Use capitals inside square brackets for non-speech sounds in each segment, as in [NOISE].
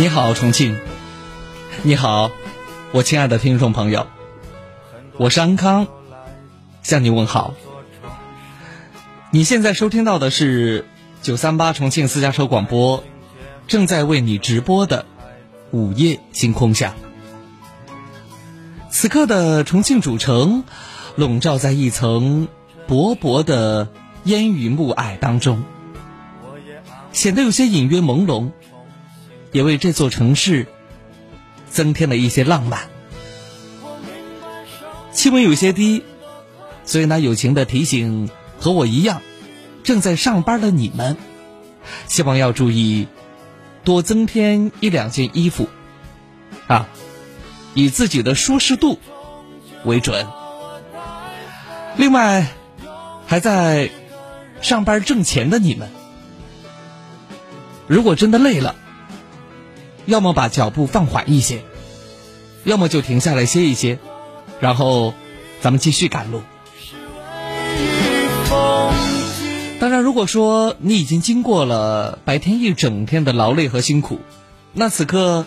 你好，重庆。你好，我亲爱的听众朋友，我是安康，向你问好。你现在收听到的是九三八重庆私家车广播正在为你直播的午夜星空下。此刻的重庆主城笼罩在一层薄薄的烟雨暮霭当中，显得有些隐约朦胧。也为这座城市增添了一些浪漫。气温有些低，所以呢，友情的提醒和我一样正在上班的你们，希望要注意多增添一两件衣服啊，以自己的舒适度为准。另外，还在上班挣钱的你们，如果真的累了。要么把脚步放缓一些，要么就停下来歇一歇，然后咱们继续赶路。当然，如果说你已经经过了白天一整天的劳累和辛苦，那此刻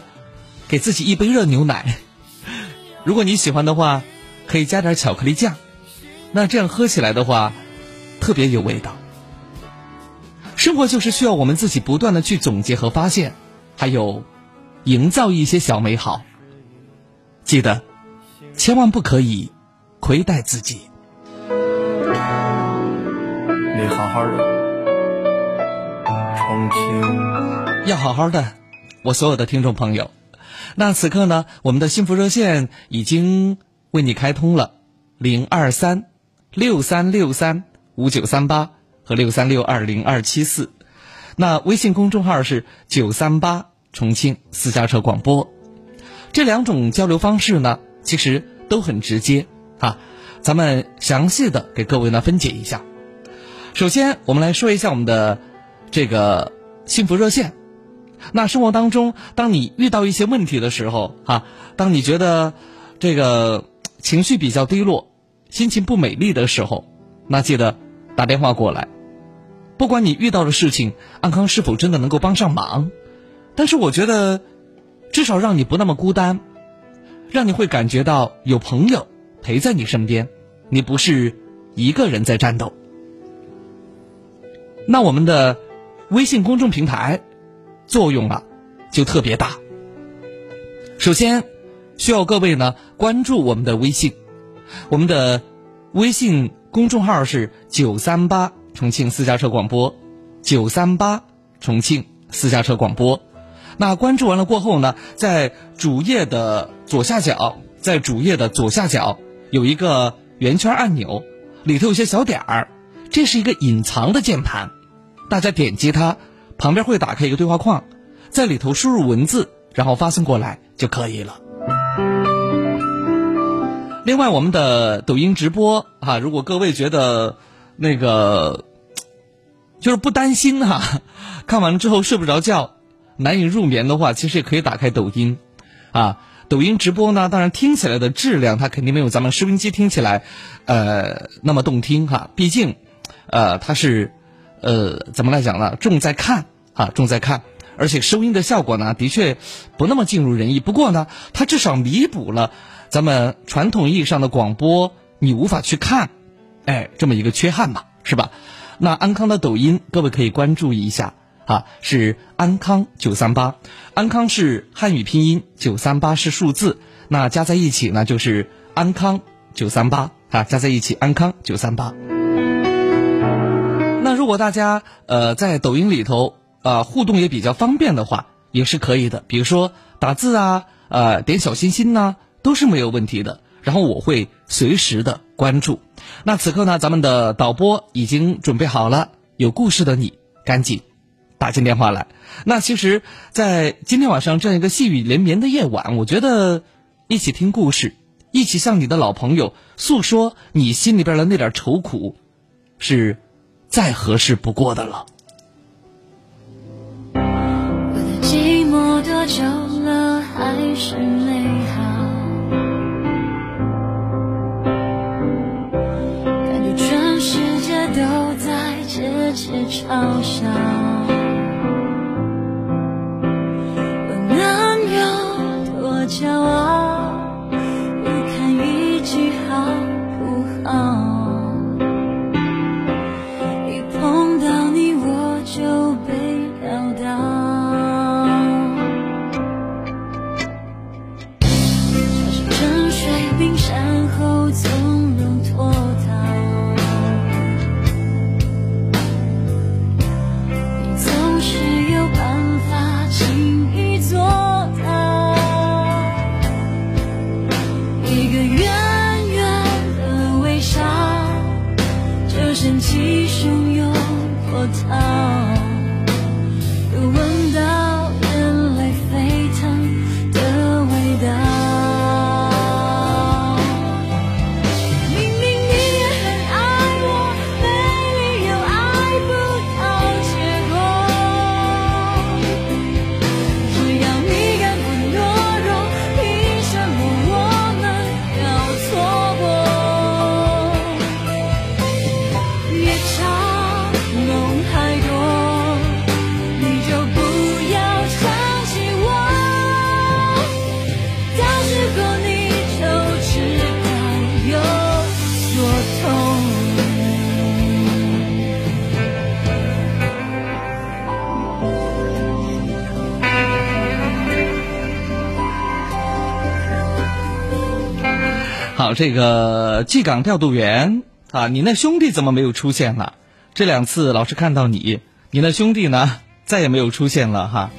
给自己一杯热牛奶，[LAUGHS] 如果你喜欢的话，可以加点巧克力酱，那这样喝起来的话特别有味道。生活就是需要我们自己不断的去总结和发现，还有。营造一些小美好，记得，千万不可以亏待自己。你好好的，重庆要好好的，我所有的听众朋友。那此刻呢，我们的幸福热线已经为你开通了，零二三六三六三五九三八和六三六二零二七四。那微信公众号是九三八。重庆私家车广播，这两种交流方式呢，其实都很直接啊。咱们详细的给各位呢分解一下。首先，我们来说一下我们的这个幸福热线。那生活当中，当你遇到一些问题的时候，哈，当你觉得这个情绪比较低落、心情不美丽的时候，那记得打电话过来。不管你遇到的事情，安康是否真的能够帮上忙。但是我觉得，至少让你不那么孤单，让你会感觉到有朋友陪在你身边，你不是一个人在战斗。那我们的微信公众平台作用啊就特别大。首先，需要各位呢关注我们的微信，我们的微信公众号是九三八重庆私家车广播，九三八重庆私家车广播。那关注完了过后呢，在主页的左下角，在主页的左下角有一个圆圈按钮，里头有些小点儿，这是一个隐藏的键盘，大家点击它，旁边会打开一个对话框，在里头输入文字，然后发送过来就可以了。另外，我们的抖音直播啊，如果各位觉得那个就是不担心哈，看完了之后睡不着觉。难以入眠的话，其实也可以打开抖音，啊，抖音直播呢，当然听起来的质量它肯定没有咱们收音机听起来，呃，那么动听哈。毕竟，呃，它是，呃，怎么来讲呢？重在看啊，重在看，而且收音的效果呢，的确不那么尽如人意。不过呢，它至少弥补了咱们传统意义上的广播你无法去看，哎，这么一个缺憾嘛，是吧？那安康的抖音，各位可以关注一下。啊，是安康九三八，安康是汉语拼音，九三八是数字，那加在一起呢就是安康九三八啊，加在一起安康九三八。那如果大家呃在抖音里头啊互动也比较方便的话，也是可以的，比如说打字啊，呃点小心心呐，都是没有问题的。然后我会随时的关注。那此刻呢，咱们的导播已经准备好了，有故事的你赶紧。打进电话来，那其实，在今天晚上这样一个细雨连绵的夜晚，我觉得一起听故事，一起向你的老朋友诉说你心里边的那点愁苦，是再合适不过的了。寂寞多久了还是美好？感觉全世界都在窃窃嘲笑。骄傲。这个纪港调度员啊，你那兄弟怎么没有出现了？这两次老是看到你，你那兄弟呢，再也没有出现了哈。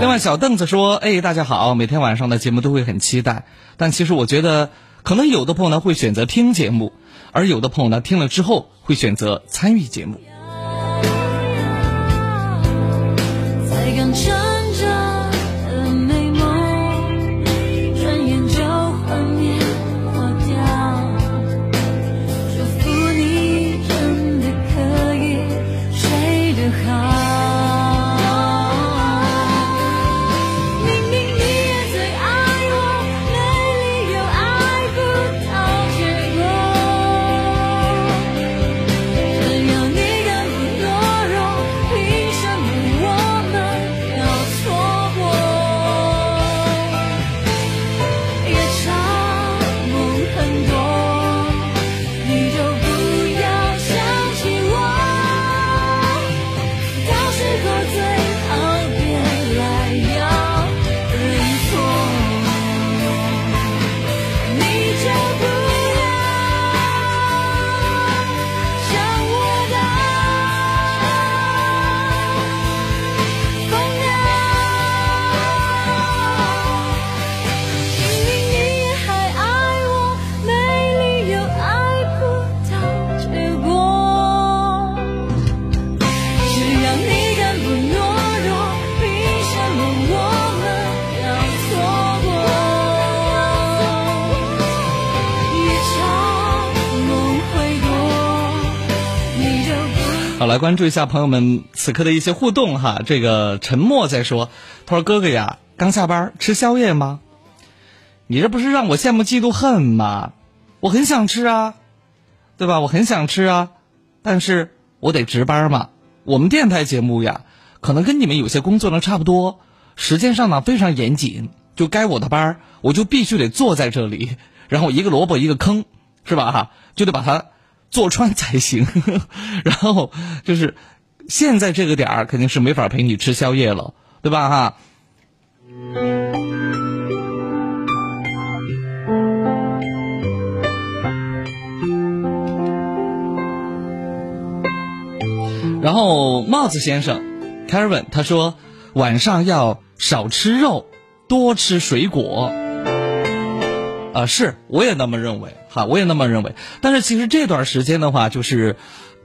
另外，小凳子说：“哎，大家好，每天晚上的节目都会很期待，但其实我觉得，可能有的朋友呢会选择听节目，而有的朋友呢听了之后会选择参与节目。关注一下朋友们此刻的一些互动哈。这个沉默在说，他说：“哥哥呀，刚下班吃宵夜吗？你这不是让我羡慕嫉妒恨吗？我很想吃啊，对吧？我很想吃啊，但是我得值班嘛。我们电台节目呀，可能跟你们有些工作呢差不多，时间上呢非常严谨，就该我的班我就必须得坐在这里，然后一个萝卜一个坑，是吧？哈，就得把它坐穿才行。[LAUGHS] 然后就是现在这个点儿肯定是没法陪你吃宵夜了，对吧？哈。然后帽子先生，Kevin 他说晚上要少吃肉，多吃水果。啊，是，我也那么认为，哈，我也那么认为。但是其实这段时间的话，就是，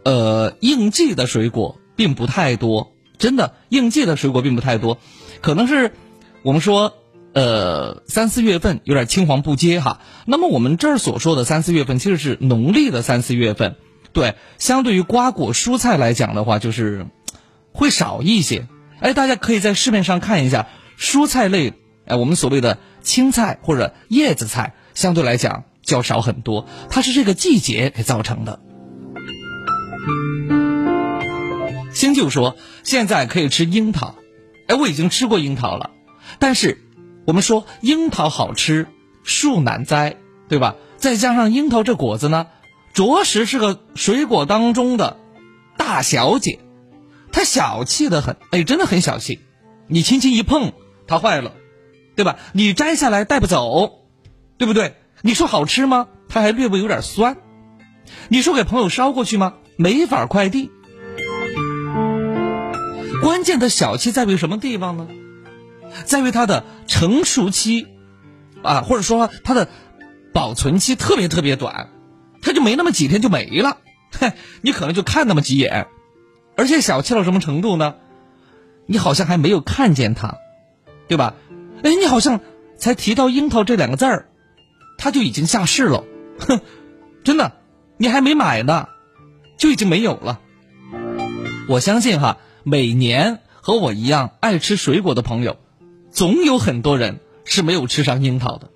呃，应季的水果并不太多，真的，应季的水果并不太多，可能是我们说，呃，三四月份有点青黄不接哈。那么我们这儿所说的三四月份，其实是农历的三四月份，对，相对于瓜果蔬菜来讲的话，就是会少一些。哎，大家可以在市面上看一下蔬菜类，哎，我们所谓的青菜或者叶子菜，相对来讲较少很多，它是这个季节给造成的。新旧说现在可以吃樱桃，哎，我已经吃过樱桃了，但是我们说樱桃好吃，树难栽，对吧？再加上樱桃这果子呢，着实是个水果当中的大小姐，它小气的很，哎，真的很小气。你轻轻一碰，它坏了，对吧？你摘下来带不走，对不对？你说好吃吗？它还略微有点酸。你说给朋友捎过去吗？没法快递。关键的小气在于什么地方呢？在于它的成熟期，啊，或者说它的保存期特别特别短，它就没那么几天就没了。嘿，你可能就看那么几眼，而且小气到什么程度呢？你好像还没有看见它，对吧？哎，你好像才提到樱桃这两个字儿，它就已经下市了。哼，真的，你还没买呢，就已经没有了。我相信哈。每年和我一样爱吃水果的朋友，总有很多人是没有吃上樱桃的。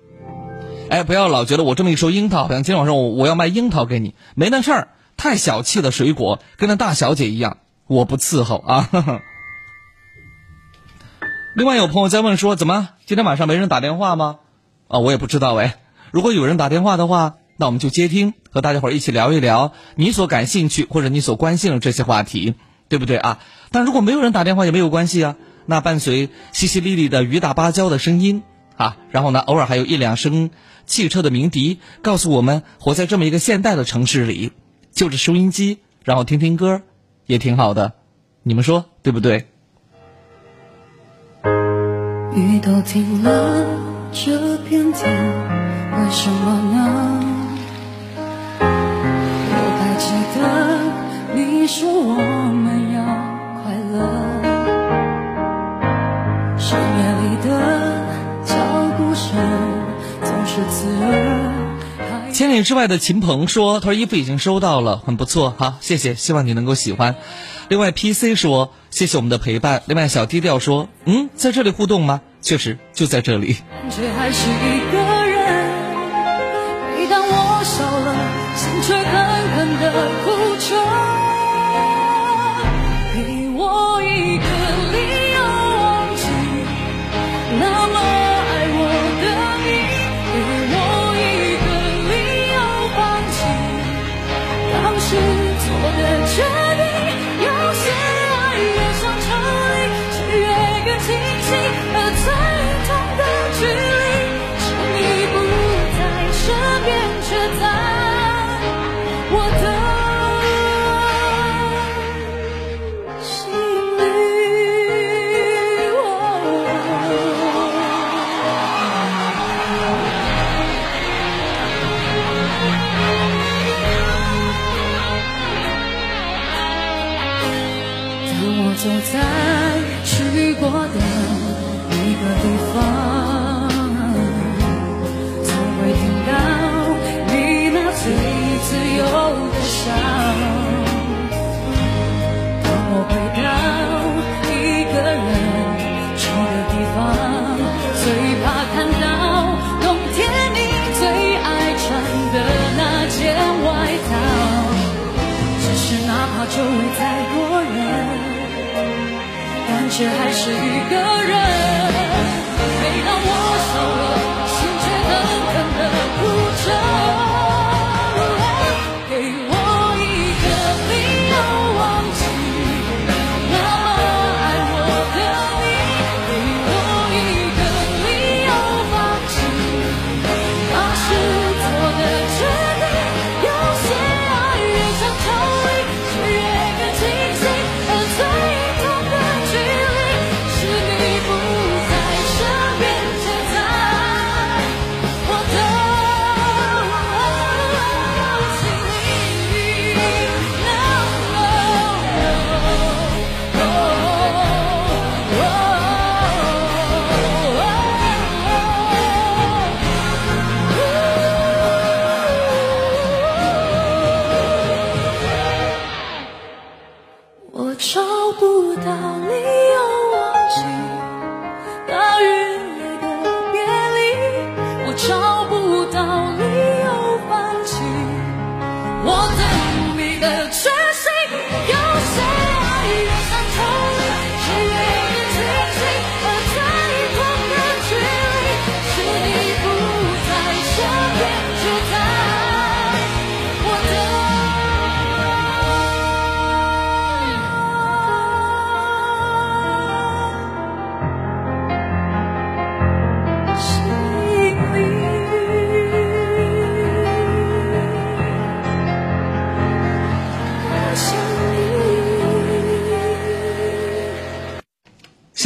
哎，不要老觉得我这么一说樱桃，好像今天晚上我我要卖樱桃给你，没那事儿。太小气的水果，跟那大小姐一样，我不伺候啊。[LAUGHS] 另外有朋友在问说，怎么今天晚上没人打电话吗？啊，我也不知道哎。如果有人打电话的话，那我们就接听，和大家伙儿一起聊一聊你所感兴趣或者你所关心的这些话题。对不对啊？但如果没有人打电话也没有关系啊。那伴随淅淅沥沥的雨打芭蕉的声音啊，然后呢，偶尔还有一两声汽车的鸣笛，告诉我们活在这么一个现代的城市里，就着收音机，然后听听歌，也挺好的。你们说对不对？雨都停了，这片天为什么呢？我还记得你说我们。深夜里的脚步声总是刺耳。千里之外的秦鹏说：“他说衣服已经收到了，很不错，好，谢谢，希望你能够喜欢。”另外，PC 说：“谢谢我们的陪伴。”另外，小低调说：“嗯，在这里互动吗？确实就在这里。”却还是一个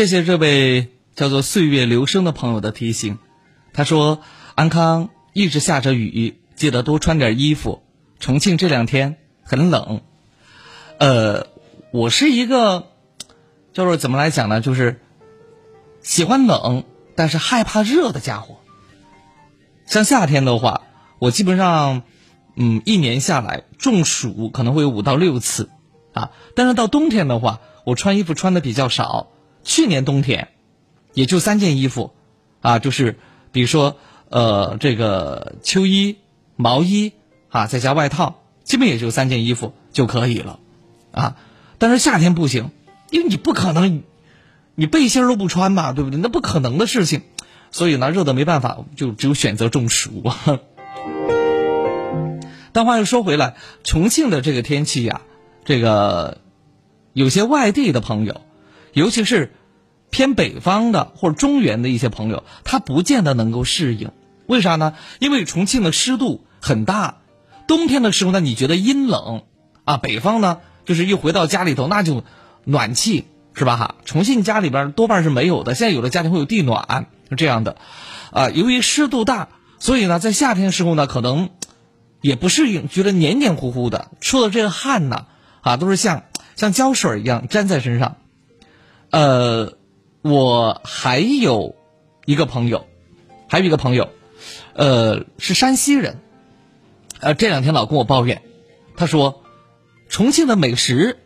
谢谢这位叫做“岁月流声”的朋友的提醒。他说：“安康一直下着雨，记得多穿点衣服。重庆这两天很冷。”呃，我是一个，就是怎么来讲呢？就是喜欢冷，但是害怕热的家伙。像夏天的话，我基本上，嗯，一年下来中暑可能会有五到六次，啊，但是到冬天的话，我穿衣服穿的比较少。去年冬天，也就三件衣服，啊，就是比如说，呃，这个秋衣、毛衣，啊，再加外套，基本也就三件衣服就可以了，啊，但是夏天不行，因为你不可能，你背心都不穿吧，对不对？那不可能的事情，所以呢，热的没办法，就只有选择中暑。但话又说回来，重庆的这个天气呀，这个有些外地的朋友。尤其是偏北方的或者中原的一些朋友，他不见得能够适应。为啥呢？因为重庆的湿度很大，冬天的时候呢，你觉得阴冷啊。北方呢，就是一回到家里头，那就暖气是吧？哈，重庆家里边多半是没有的。现在有的家庭会有地暖，是这样的。啊，由于湿度大，所以呢，在夏天的时候呢，可能也不适应，觉得黏黏糊糊的，出的这个汗呢，啊，都是像像胶水一样粘在身上。呃，我还有一个朋友，还有一个朋友，呃，是山西人，呃，这两天老跟我抱怨，他说，重庆的美食、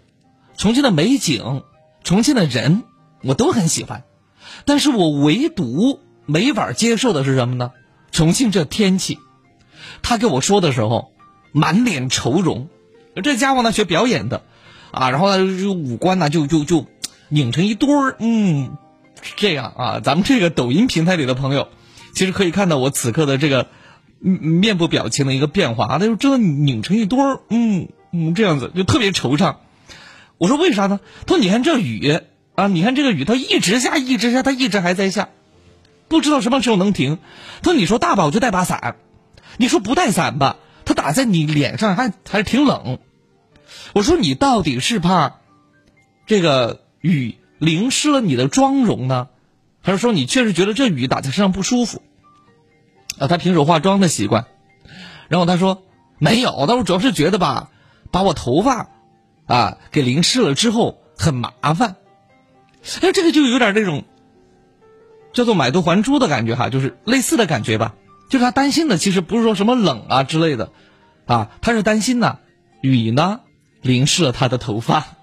重庆的美景、重庆的人，我都很喜欢，但是我唯独没法接受的是什么呢？重庆这天气，他跟我说的时候，满脸愁容，这家伙呢学表演的，啊，然后呢就五官呢就就就。拧成一堆儿，嗯，这样啊，咱们这个抖音平台里的朋友，其实可以看到我此刻的这个面部表情的一个变化啊，他就真的拧成一堆儿，嗯嗯，这样子就特别惆怅。我说为啥呢？他说你看这雨啊，你看这个雨，它一直下，一直下，它一直还在下，不知道什么时候能停。他说你说大吧，我就带把伞；你说不带伞吧，它打在你脸上还还挺冷。我说你到底是怕这个？雨淋湿了你的妆容呢，还是说你确实觉得这雨打在身上不舒服？啊，他平时化妆的习惯，然后他说没有，但我主要是觉得吧，把我头发啊给淋湿了之后很麻烦。哎，这个就有点那种叫做买椟还珠的感觉哈，就是类似的感觉吧。就是他担心的其实不是说什么冷啊之类的，啊，他是担心呢雨呢淋湿了他的头发。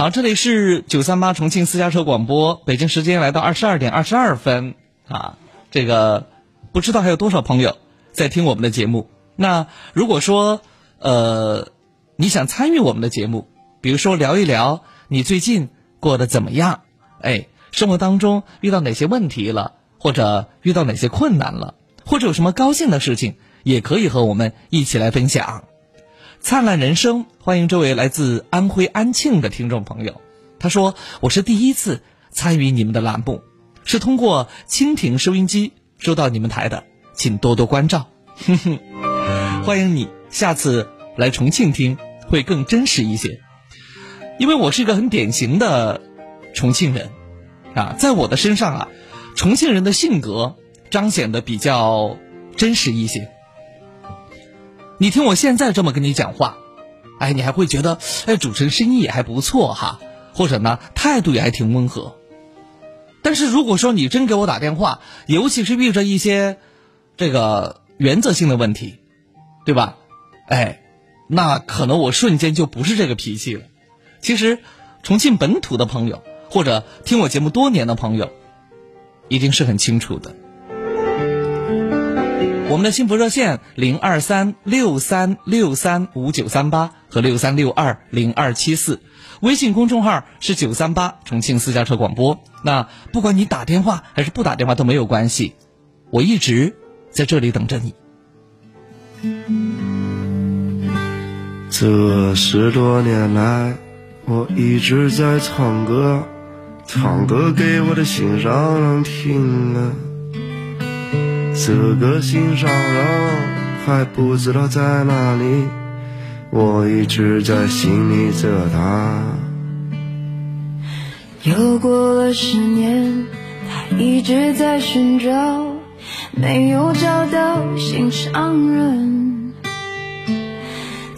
好，这里是九三八重庆私家车广播，北京时间来到二十二点二十二分啊，这个不知道还有多少朋友在听我们的节目。那如果说呃你想参与我们的节目，比如说聊一聊你最近过得怎么样，哎，生活当中遇到哪些问题了，或者遇到哪些困难了，或者有什么高兴的事情，也可以和我们一起来分享。灿烂人生，欢迎这位来自安徽安庆的听众朋友。他说：“我是第一次参与你们的栏目，是通过蜻蜓收音机收到你们台的，请多多关照。哼哼，欢迎你下次来重庆听，会更真实一些。因为我是一个很典型的重庆人，啊，在我的身上啊，重庆人的性格彰显的比较真实一些。”你听我现在这么跟你讲话，哎，你还会觉得，哎，主持人声音也还不错哈，或者呢，态度也还挺温和。但是如果说你真给我打电话，尤其是遇着一些这个原则性的问题，对吧？哎，那可能我瞬间就不是这个脾气了。其实，重庆本土的朋友或者听我节目多年的朋友，一定是很清楚的。我们的幸福热线零二三六三六三五九三八和六三六二零二七四，微信公众号是九三八重庆私家车广播。那不管你打电话还是不打电话都没有关系，我一直在这里等着你。这十多年来，我一直在唱歌，唱歌给我的心上人听啊。这个心上人还不知道在哪里，我一直在心里责他。又过了十年，他一直在寻找，没有找到心上人。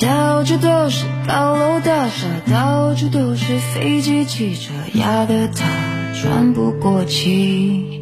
到处都是高楼大厦，到处都是飞机汽车，压得他喘不过气。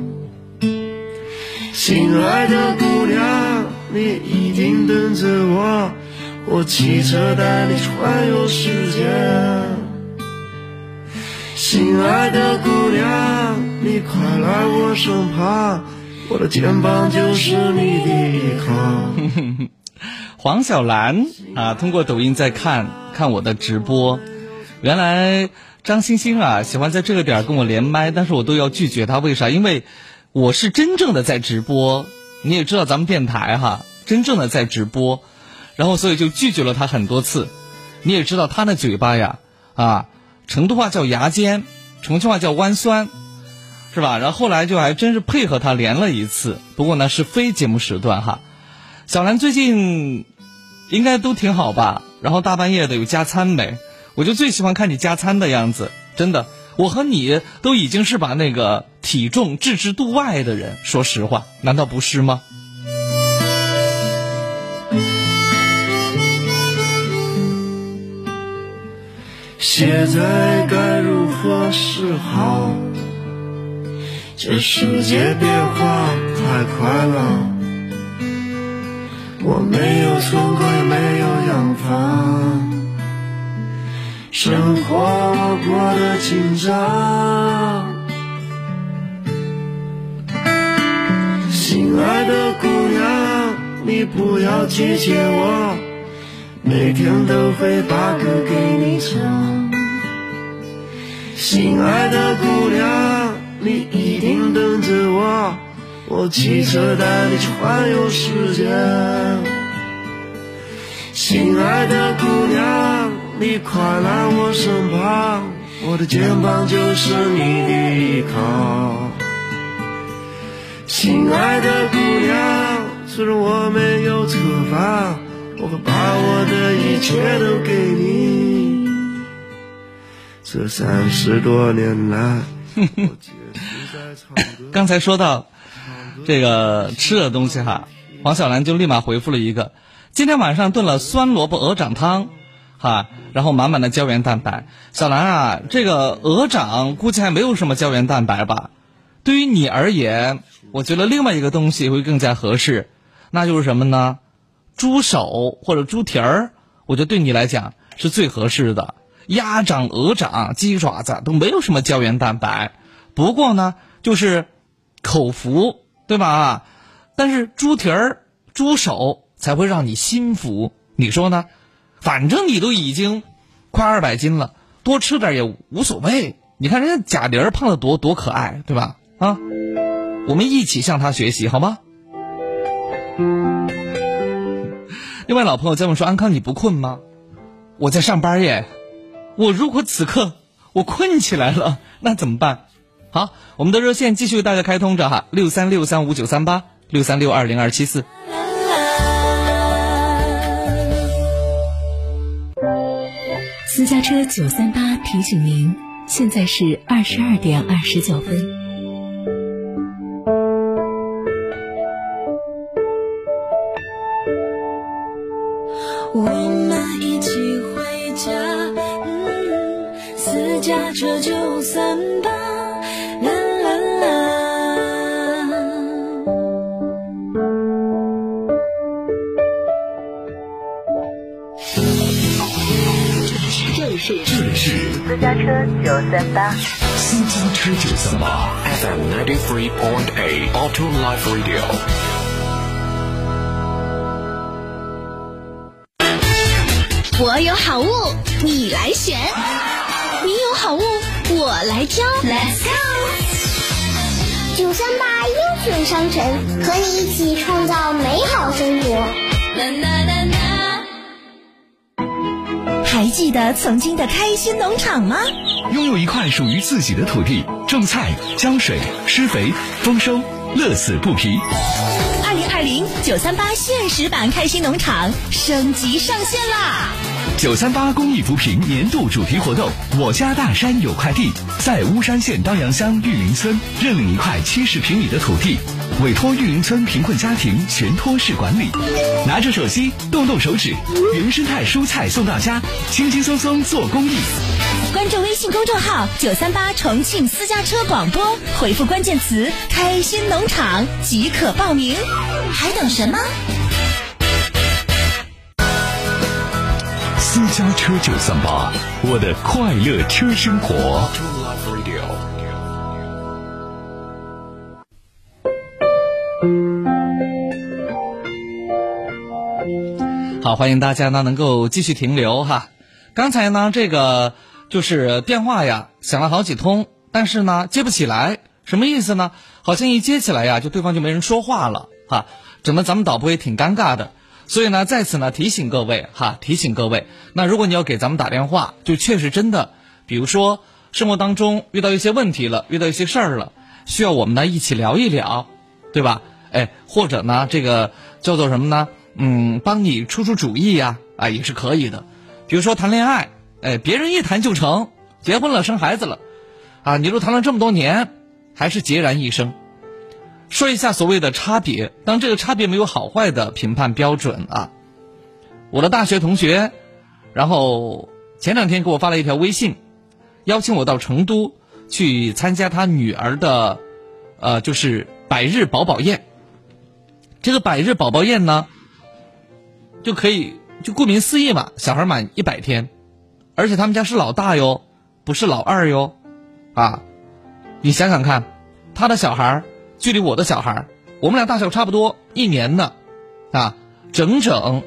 亲爱的姑娘，你一定等着我，我骑车带你环游世界。亲爱的姑娘，你快来我身旁，我的肩膀就是你的依靠。黄小兰啊，通过抖音在看看我的直播。原来张欣欣啊喜欢在这个点儿跟我连麦，但是我都要拒绝他，为啥？因为我是真正的在直播。你也知道咱们电台哈，真正的在直播，然后所以就拒绝了他很多次。你也知道他那嘴巴呀，啊，成都话叫牙尖，重庆话叫弯酸，是吧？然后后来就还真是配合他连了一次，不过呢是非节目时段哈。小兰最近应该都挺好吧？然后大半夜的有加餐没？我就最喜欢看你加餐的样子，真的。我和你都已经是把那个体重置之度外的人，说实话，难道不是吗？现在该如何是好？这世界变化太快了，我没有存款，也没有洋房，生活过得紧张。心爱的姑娘，你不要拒绝我，每天都会把歌给你唱。心爱的姑娘，你一定等着我，我骑车带你去环游世界。亲爱的姑娘，你快来我身旁，我的肩膀就是你的依靠。亲爱的姑娘，虽然我没有车房，我会把我的一切都给你。这三十多年来，刚才说到这个吃的东西哈，黄小兰就立马回复了一个：今天晚上炖了酸萝卜鹅掌汤，哈，然后满满的胶原蛋白。小兰啊，这个鹅掌估计还没有什么胶原蛋白吧？对于你而言，我觉得另外一个东西会更加合适，那就是什么呢？猪手或者猪蹄儿，我觉得对你来讲是最合适的。鸭掌、鹅掌、鸡爪子都没有什么胶原蛋白，不过呢，就是口服，对吧？啊但是猪蹄儿、猪手才会让你心服，你说呢？反正你都已经快二百斤了，多吃点也无所谓。你看人家贾玲胖的多多可爱，对吧？啊，我们一起向她学习，好吗？[LAUGHS] 另外，老朋友在问说：“安康，你不困吗？”我在上班耶。我如果此刻我困起来了，那怎么办？好，我们的热线继续为大家开通着哈，六三六三五九三八，六三六二零二七四。私家车九三八提醒您，现在是二十二点二十九分。我们一起回家，嗯，私家车九三是私家车九三八私家车九三八 FM ninety three point eight Auto Life Radio。我有好物，你来选；你有好物，我来挑。Let's go！九三八优选商城，和你一起创造美好生活。还记得曾经的开心农场吗？拥有一块属于自己的土地，种菜、浇水、施肥、丰收，乐此不疲。二零二零九三八现实版开心农场升级上线啦！九三八公益扶贫年度主题活动，我家大山有块地，在巫山县当阳乡玉林村认领一块七十平米的土地，委托玉林村贫困家庭全托式管理。拿着手机，动动手指，原生态蔬菜送到家，轻轻松松做公益。关注微信公众号“九三八重庆私家车广播”，回复关键词“开心农场”即可报名。还等什么？私家车九三八，我的快乐车生活。欢迎大家呢能够继续停留哈。刚才呢这个就是电话呀响了好几通，但是呢接不起来，什么意思呢？好像一接起来呀，就对方就没人说话了哈，整得咱们导播也挺尴尬的。所以呢，在此呢提醒各位哈，提醒各位，那如果你要给咱们打电话，就确实真的，比如说生活当中遇到一些问题了，遇到一些事儿了，需要我们呢一起聊一聊，对吧？哎，或者呢这个叫做什么呢？嗯，帮你出出主意呀，啊也是可以的。比如说谈恋爱，哎，别人一谈就成，结婚了生孩子了，啊，你都谈了这么多年，还是孑然一身。说一下所谓的差别，当这个差别没有好坏的评判标准啊。我的大学同学，然后前两天给我发了一条微信，邀请我到成都去参加他女儿的，呃，就是百日宝宝宴。这个百日宝宝宴呢，就可以就顾名思义嘛，小孩满一百天，而且他们家是老大哟，不是老二哟，啊，你想想看，他的小孩。距离我的小孩我们俩大小差不多一年呢，啊，整整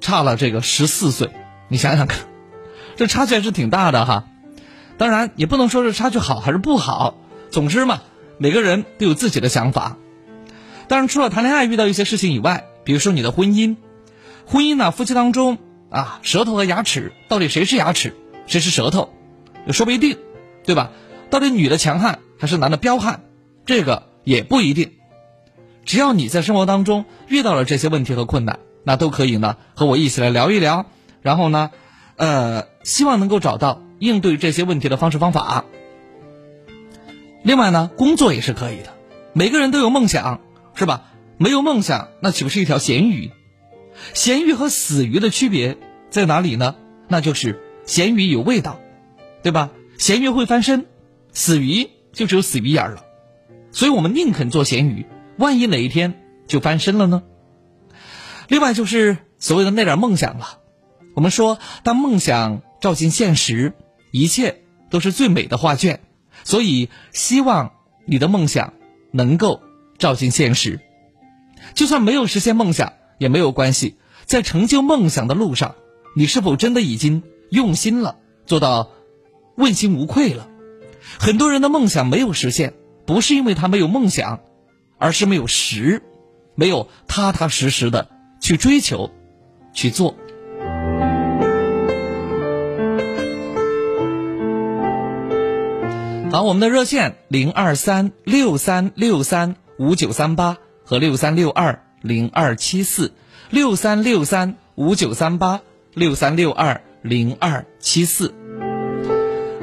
差了这个十四岁，你想想看，这差距还是挺大的哈。当然也不能说是差距好还是不好，总之嘛，每个人都有自己的想法。当然，除了谈恋爱遇到一些事情以外，比如说你的婚姻，婚姻呢，夫妻当中啊，舌头和牙齿到底谁是牙齿，谁是舌头，也说不一定，对吧？到底女的强悍还是男的彪悍，这个。也不一定，只要你在生活当中遇到了这些问题和困难，那都可以呢和我一起来聊一聊，然后呢，呃，希望能够找到应对这些问题的方式方法。另外呢，工作也是可以的，每个人都有梦想，是吧？没有梦想，那岂不是一条咸鱼？咸鱼和死鱼的区别在哪里呢？那就是咸鱼有味道，对吧？咸鱼会翻身，死鱼就只有死鱼眼了。所以我们宁肯做咸鱼，万一哪一天就翻身了呢？另外就是所谓的那点梦想了。我们说，当梦想照进现实，一切都是最美的画卷。所以，希望你的梦想能够照进现实。就算没有实现梦想也没有关系，在成就梦想的路上，你是否真的已经用心了，做到问心无愧了？很多人的梦想没有实现。不是因为他没有梦想，而是没有实，没有踏踏实实的去追求，去做。好，我们的热线零二三六三六三五九三八和六三六二零二七四六三六三五九三八六三六二零二七四。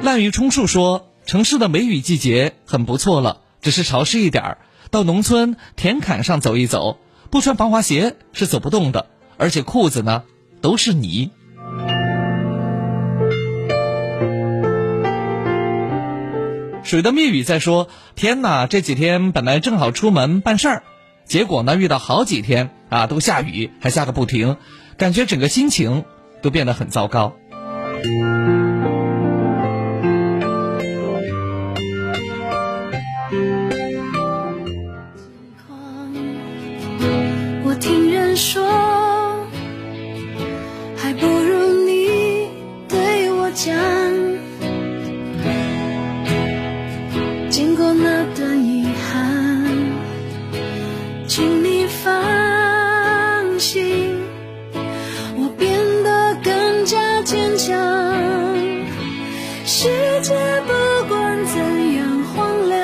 滥竽充数说。城市的梅雨季节很不错了，只是潮湿一点儿。到农村田坎上走一走，不穿防滑鞋是走不动的，而且裤子呢都是泥。水的密语在说：“天哪，这几天本来正好出门办事儿，结果呢遇到好几天啊都下雨，还下个不停，感觉整个心情都变得很糟糕。”坚强。世界不管怎样荒凉，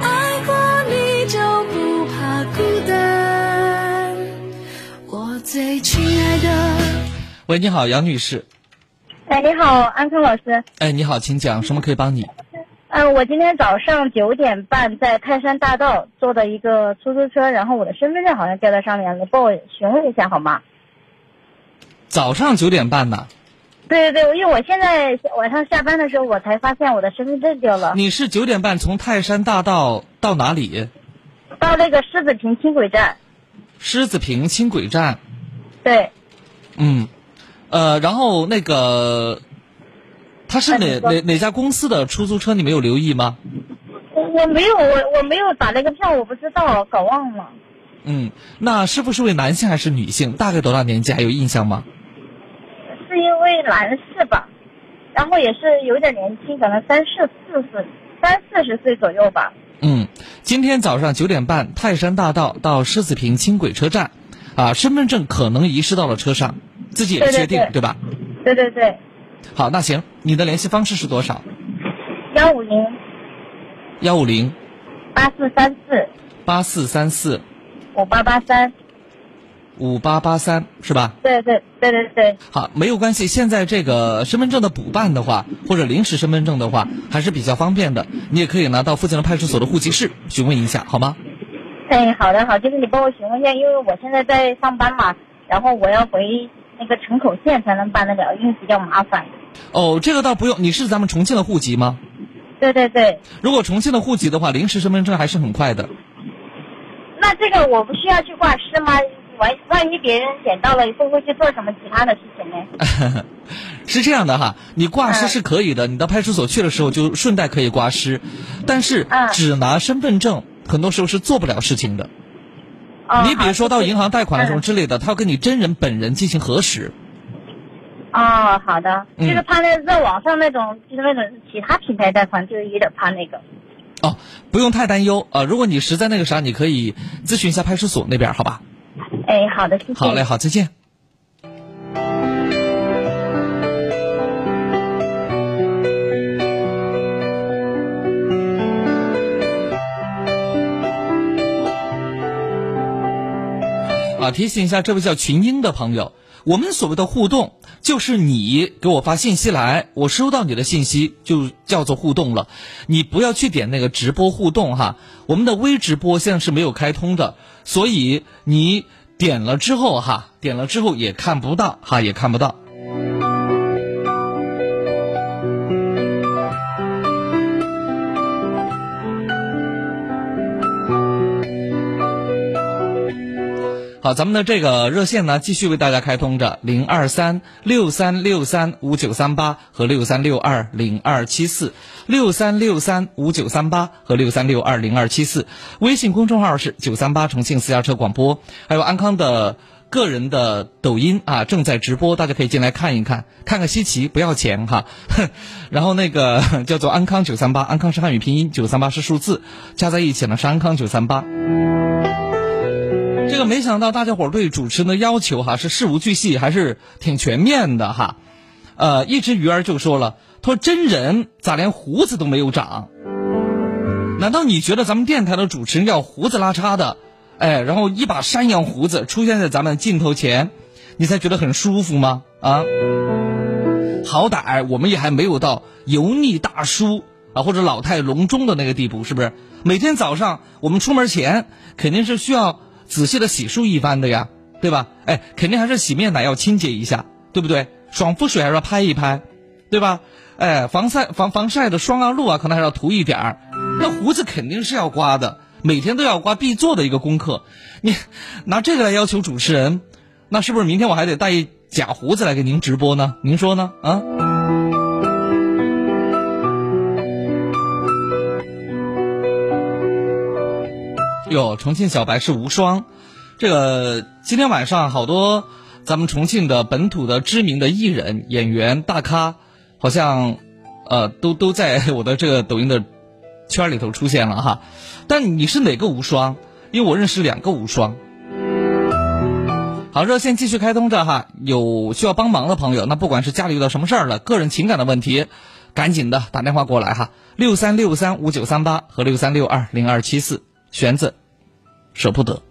爱过你就不怕孤单。我最亲爱的。喂，你好，杨女士。哎，你好，安康老师。哎，你好，请讲，什么可以帮你？嗯，我今天早上九点半在泰山大道坐的一个出租车，然后我的身份证好像掉在上面了，你帮我询问一下好吗？早上九点半呢？对对对，因为我现在晚上下班的时候，我才发现我的身份证掉了。你是九点半从泰山大道到哪里？到那个狮子坪轻轨站。狮子坪轻轨站。对。嗯，呃，然后那个。他是哪哪哪家公司的出租车？你没有留意吗？我我没有，我我没有打那个票，我不知道，搞忘了。嗯，那是不是位男性还是女性？大概多大年纪？还有印象吗？男士吧，然后也是有点年轻，可能三四四十、三四十岁左右吧。嗯，今天早上九点半，泰山大道到狮子坪轻轨车站，啊，身份证可能遗失到了车上，自己也不确定，对吧？对对对。好，那行，你的联系方式是多少？幺五零。幺五零。八四三四。八四三四。五八八三。五八八三是吧？对对对对对。好，没有关系。现在这个身份证的补办的话，或者临时身份证的话，还是比较方便的。你也可以拿到附近的派出所的户籍室询问一下，好吗？哎，好的好，就是你帮我询问一下，因为我现在在上班嘛，然后我要回。那个城口县才能办得了，因为比较麻烦。哦，这个倒不用。你是咱们重庆的户籍吗？对对对。如果重庆的户籍的话，临时身份证还是很快的。那这个我不需要去挂失吗？万万一别人捡到了，会不会去做什么其他的事情呢？[LAUGHS] 是这样的哈，你挂失是可以的，你到派出所去的时候就顺带可以挂失，但是只拿身份证，很多时候是做不了事情的。你比如说到银行贷款什么之类的，他要跟你真人本人进行核实。哦，好的，就是怕那在网上那种，就是那种其他平台贷款，就是有点怕那个。哦，不用太担忧啊！如果你实在那个啥，你可以咨询一下派出所那边，好吧？哎，好的，谢谢。好嘞，好，再见。啊，提醒一下这位叫群英的朋友，我们所谓的互动，就是你给我发信息来，我收到你的信息就叫做互动了。你不要去点那个直播互动哈，我们的微直播现在是没有开通的，所以你点了之后哈，点了之后也看不到哈，也看不到。好，咱们的这个热线呢，继续为大家开通着零二三六三六三五九三八和六三六二零二七四，六三六三五九三八和六三六二零二七四。微信公众号是九三八重庆私家车广播，还有安康的个人的抖音啊，正在直播，大家可以进来看一看，看个稀奇，不要钱哈。[LAUGHS] 然后那个 [LAUGHS] 叫做安康九三八，安康是汉语拼音，九三八是数字，加在一起呢是安康九三八。这个没想到大家伙对主持人的要求哈是事无巨细，还是挺全面的哈。呃，一只鱼儿就说了，他说真人咋连胡子都没有长？难道你觉得咱们电台的主持人要胡子拉碴的，哎，然后一把山羊胡子出现在咱们镜头前，你才觉得很舒服吗？啊，好歹我们也还没有到油腻大叔啊或者老态龙钟的那个地步，是不是？每天早上我们出门前肯定是需要。仔细的洗漱一番的呀，对吧？哎，肯定还是洗面奶要清洁一下，对不对？爽肤水还是要拍一拍，对吧？哎，防晒防防晒的霜啊露啊，可能还要涂一点儿。那胡子肯定是要刮的，每天都要刮，必做的一个功课。你拿这个来要求主持人，那是不是明天我还得带一假胡子来给您直播呢？您说呢？啊？哟，重庆小白是无双。这个今天晚上好多咱们重庆的本土的知名的艺人、演员、大咖，好像呃都都在我的这个抖音的圈里头出现了哈。但你是哪个无双？因为我认识两个无双。好，热线继续开通着哈，有需要帮忙的朋友，那不管是家里遇到什么事儿了，个人情感的问题，赶紧的打电话过来哈，六三六三五九三八和六三六二零二七四，玄子，舍不得。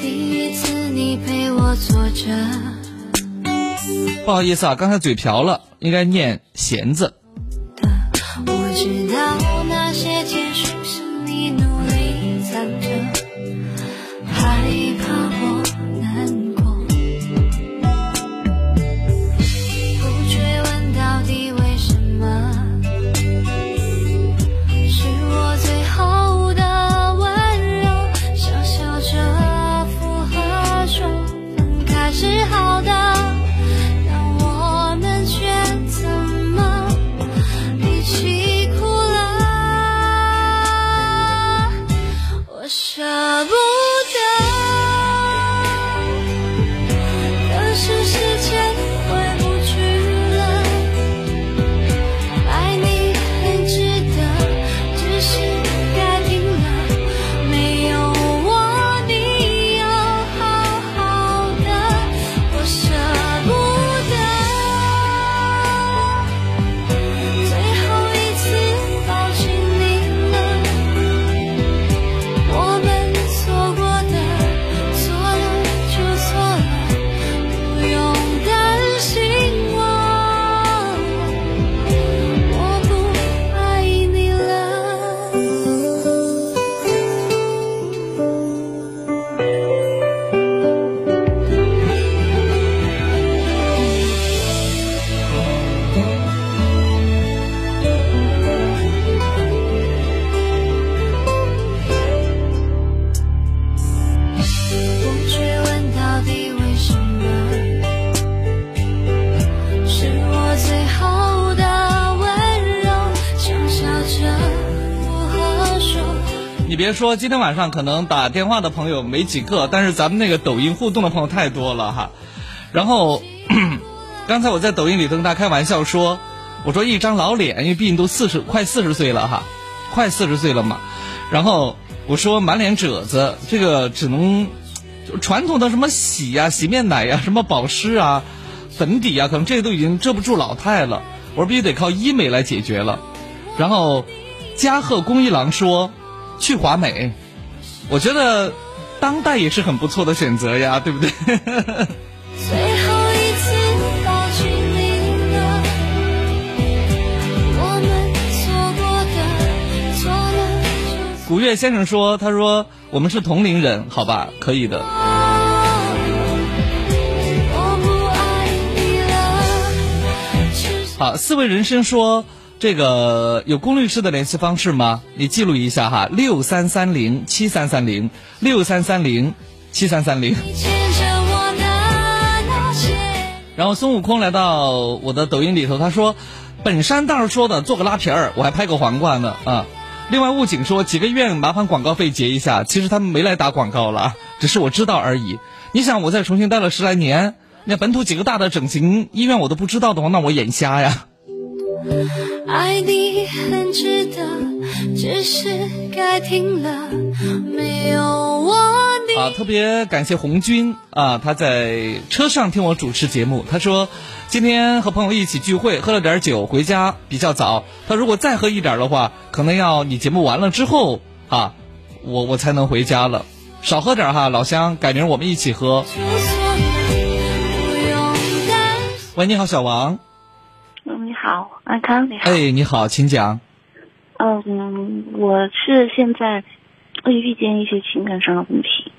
第一次你陪我坐着，不好意思啊，刚才嘴瓢了，应该念弦子。别说，今天晚上可能打电话的朋友没几个，但是咱们那个抖音互动的朋友太多了哈。然后，刚才我在抖音里跟大家开玩笑说，我说一张老脸，因为毕竟都四十快四十岁了哈，快四十岁了嘛。然后我说满脸褶子，这个只能就传统的什么洗呀、洗面奶呀、什么保湿啊、粉底啊，可能这些都已经遮不住老态了。我说必须得靠医美来解决了。然后，加贺公一郎说。去华美，我觉得当代也是很不错的选择呀，对不对？最后一次抱紧你了，我们错过的，错了就古月先生说：“他说我们是同龄人，好吧，可以的。我不爱你了。好，四位人生说这个有龚律师的联系方式吗？你记录一下哈，六三三零七三三零六三三零七三三零。然后孙悟空来到我的抖音里头，他说：“本山大儿说的，做个拉皮儿，我还拍个黄瓜呢啊。”另外，物警说几个院麻烦广告费结一下，其实他们没来打广告了，[LAUGHS] 只是我知道而已。你想我在重庆待了十来年，那本土几个大的整形医院我都不知道的话，那我眼瞎呀。爱你很值得，只是该停了。没有我你。啊，特别感谢红军啊，他在车上听我主持节目。他说，今天和朋友一起聚会，喝了点酒，回家比较早。他如果再喝一点的话，可能要你节目完了之后啊，我我才能回家了。少喝点哈，老乡，改明儿我们一起喝。喂，你好，小王。好，安康，你好。哎，你好，请讲。嗯，我是现在会遇见一些情感上的问题。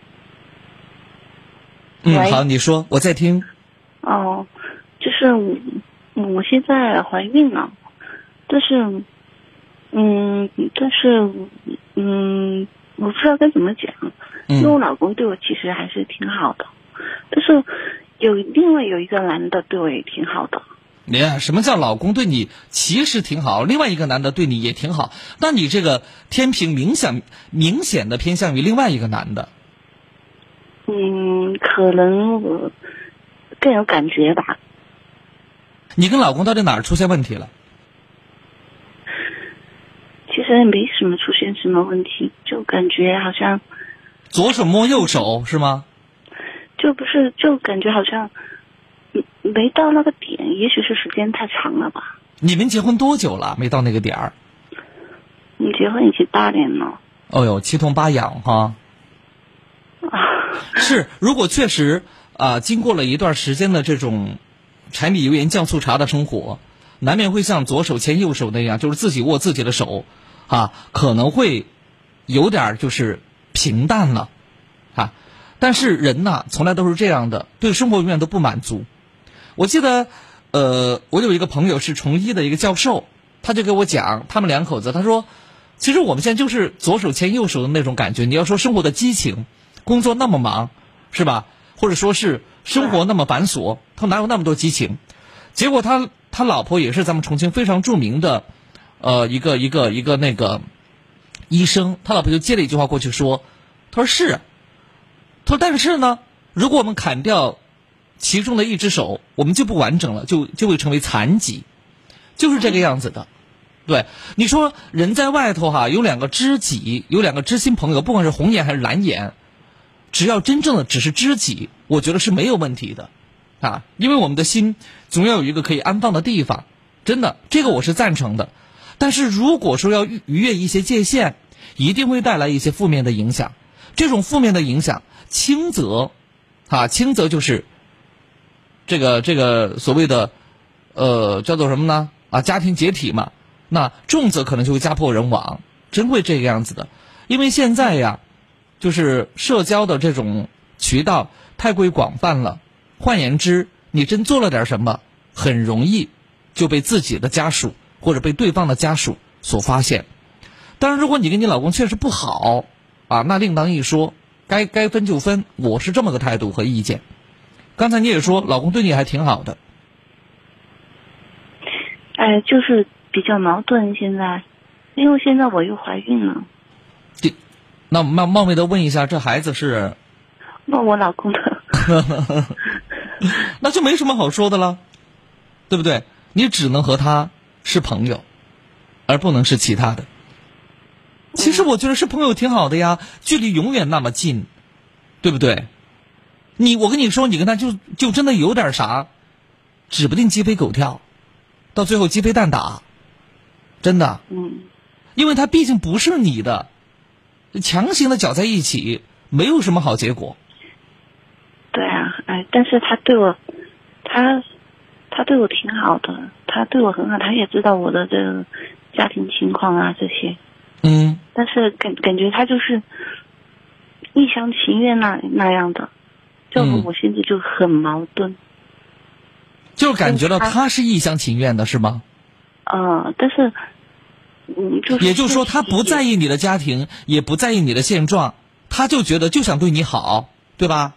嗯，好，你说，我在听。哦，就是我我现在怀孕了，但是，嗯，但是，嗯，我不知道该怎么讲，因为我老公对我其实还是挺好的，但是有另外有一个男的对我也挺好的。你，什么叫老公对你其实挺好，另外一个男的对你也挺好，那你这个天平明显明显的偏向于另外一个男的。嗯，可能我更有感觉吧。你跟老公到底哪儿出现问题了？其其实也没什么出现什么问题，就感觉好像左手摸右手是吗？就不是就感觉好像嗯没到那个点，也许是时间太长了吧。你们结婚多久了？没到那个点儿？我们结婚已经八年了。哦呦，七痛八痒哈。是，如果确实啊、经过了一段时间的这种柴米油盐酱醋茶的生活，难免会像左手牵右手那样，就是自己握自己的手，啊，可能会有点儿就是平淡了，啊，但是人呐，从来都是这样的，对生活永远都不满足。我记得，呃，我有一个朋友是从医的一个教授，他就给我讲，他们两口子，他说，其实我们现在就是左手牵右手的那种感觉。你要说生活的激情，工作那么忙，是吧？或者说是生活那么繁琐，他哪有那么多激情？结果他他老婆也是咱们重庆非常著名的，呃，一个一个一个那个医生，他老婆就接了一句话过去说，他说是，他说但是呢，如果我们砍掉其中的一只手，我们就不完整了，就就会成为残疾，就是这个样子的。对，你说人在外头哈，有两个知己，有两个知心朋友，不管是红颜还是蓝颜，只要真正的只是知己，我觉得是没有问题的，啊，因为我们的心总要有一个可以安放的地方，真的，这个我是赞成的。但是如果说要逾越一些界限，一定会带来一些负面的影响。这种负面的影响，轻则，啊，轻则就是这个这个所谓的，呃，叫做什么呢？啊，家庭解体嘛。那重则可能就会家破人亡，真会这个样子的。因为现在呀，就是社交的这种渠道太过于广泛了。换言之，你真做了点什么，很容易就被自己的家属或者被对方的家属所发现。当然，如果你跟你老公确实不好啊，那另当一说，该该分就分。我是这么个态度和意见。刚才你也说，老公对你还挺好的。哎，就是比较矛盾现在，因为现在我又怀孕了。这，那冒冒昧的问一下，这孩子是？那我老公的。[LAUGHS] 那就没什么好说的了，对不对？你只能和他是朋友，而不能是其他的。其实我觉得是朋友挺好的呀，距离永远那么近，对不对？你我跟你说，你跟他就就真的有点啥，指不定鸡飞狗跳，到最后鸡飞蛋打，真的。嗯。因为他毕竟不是你的，强行的搅在一起，没有什么好结果。对啊，哎，但是他对我，他他对我挺好的，他对我很好，他也知道我的这个家庭情况啊这些。嗯。但是感感觉他就是一厢情愿那那样的，就我现在就很矛盾。就感觉到他是一厢情愿的是吗？呃，但是，嗯，就是也就是说，他不在意你的家庭，也不在意你的现状，他就觉得就想对你好，对吧？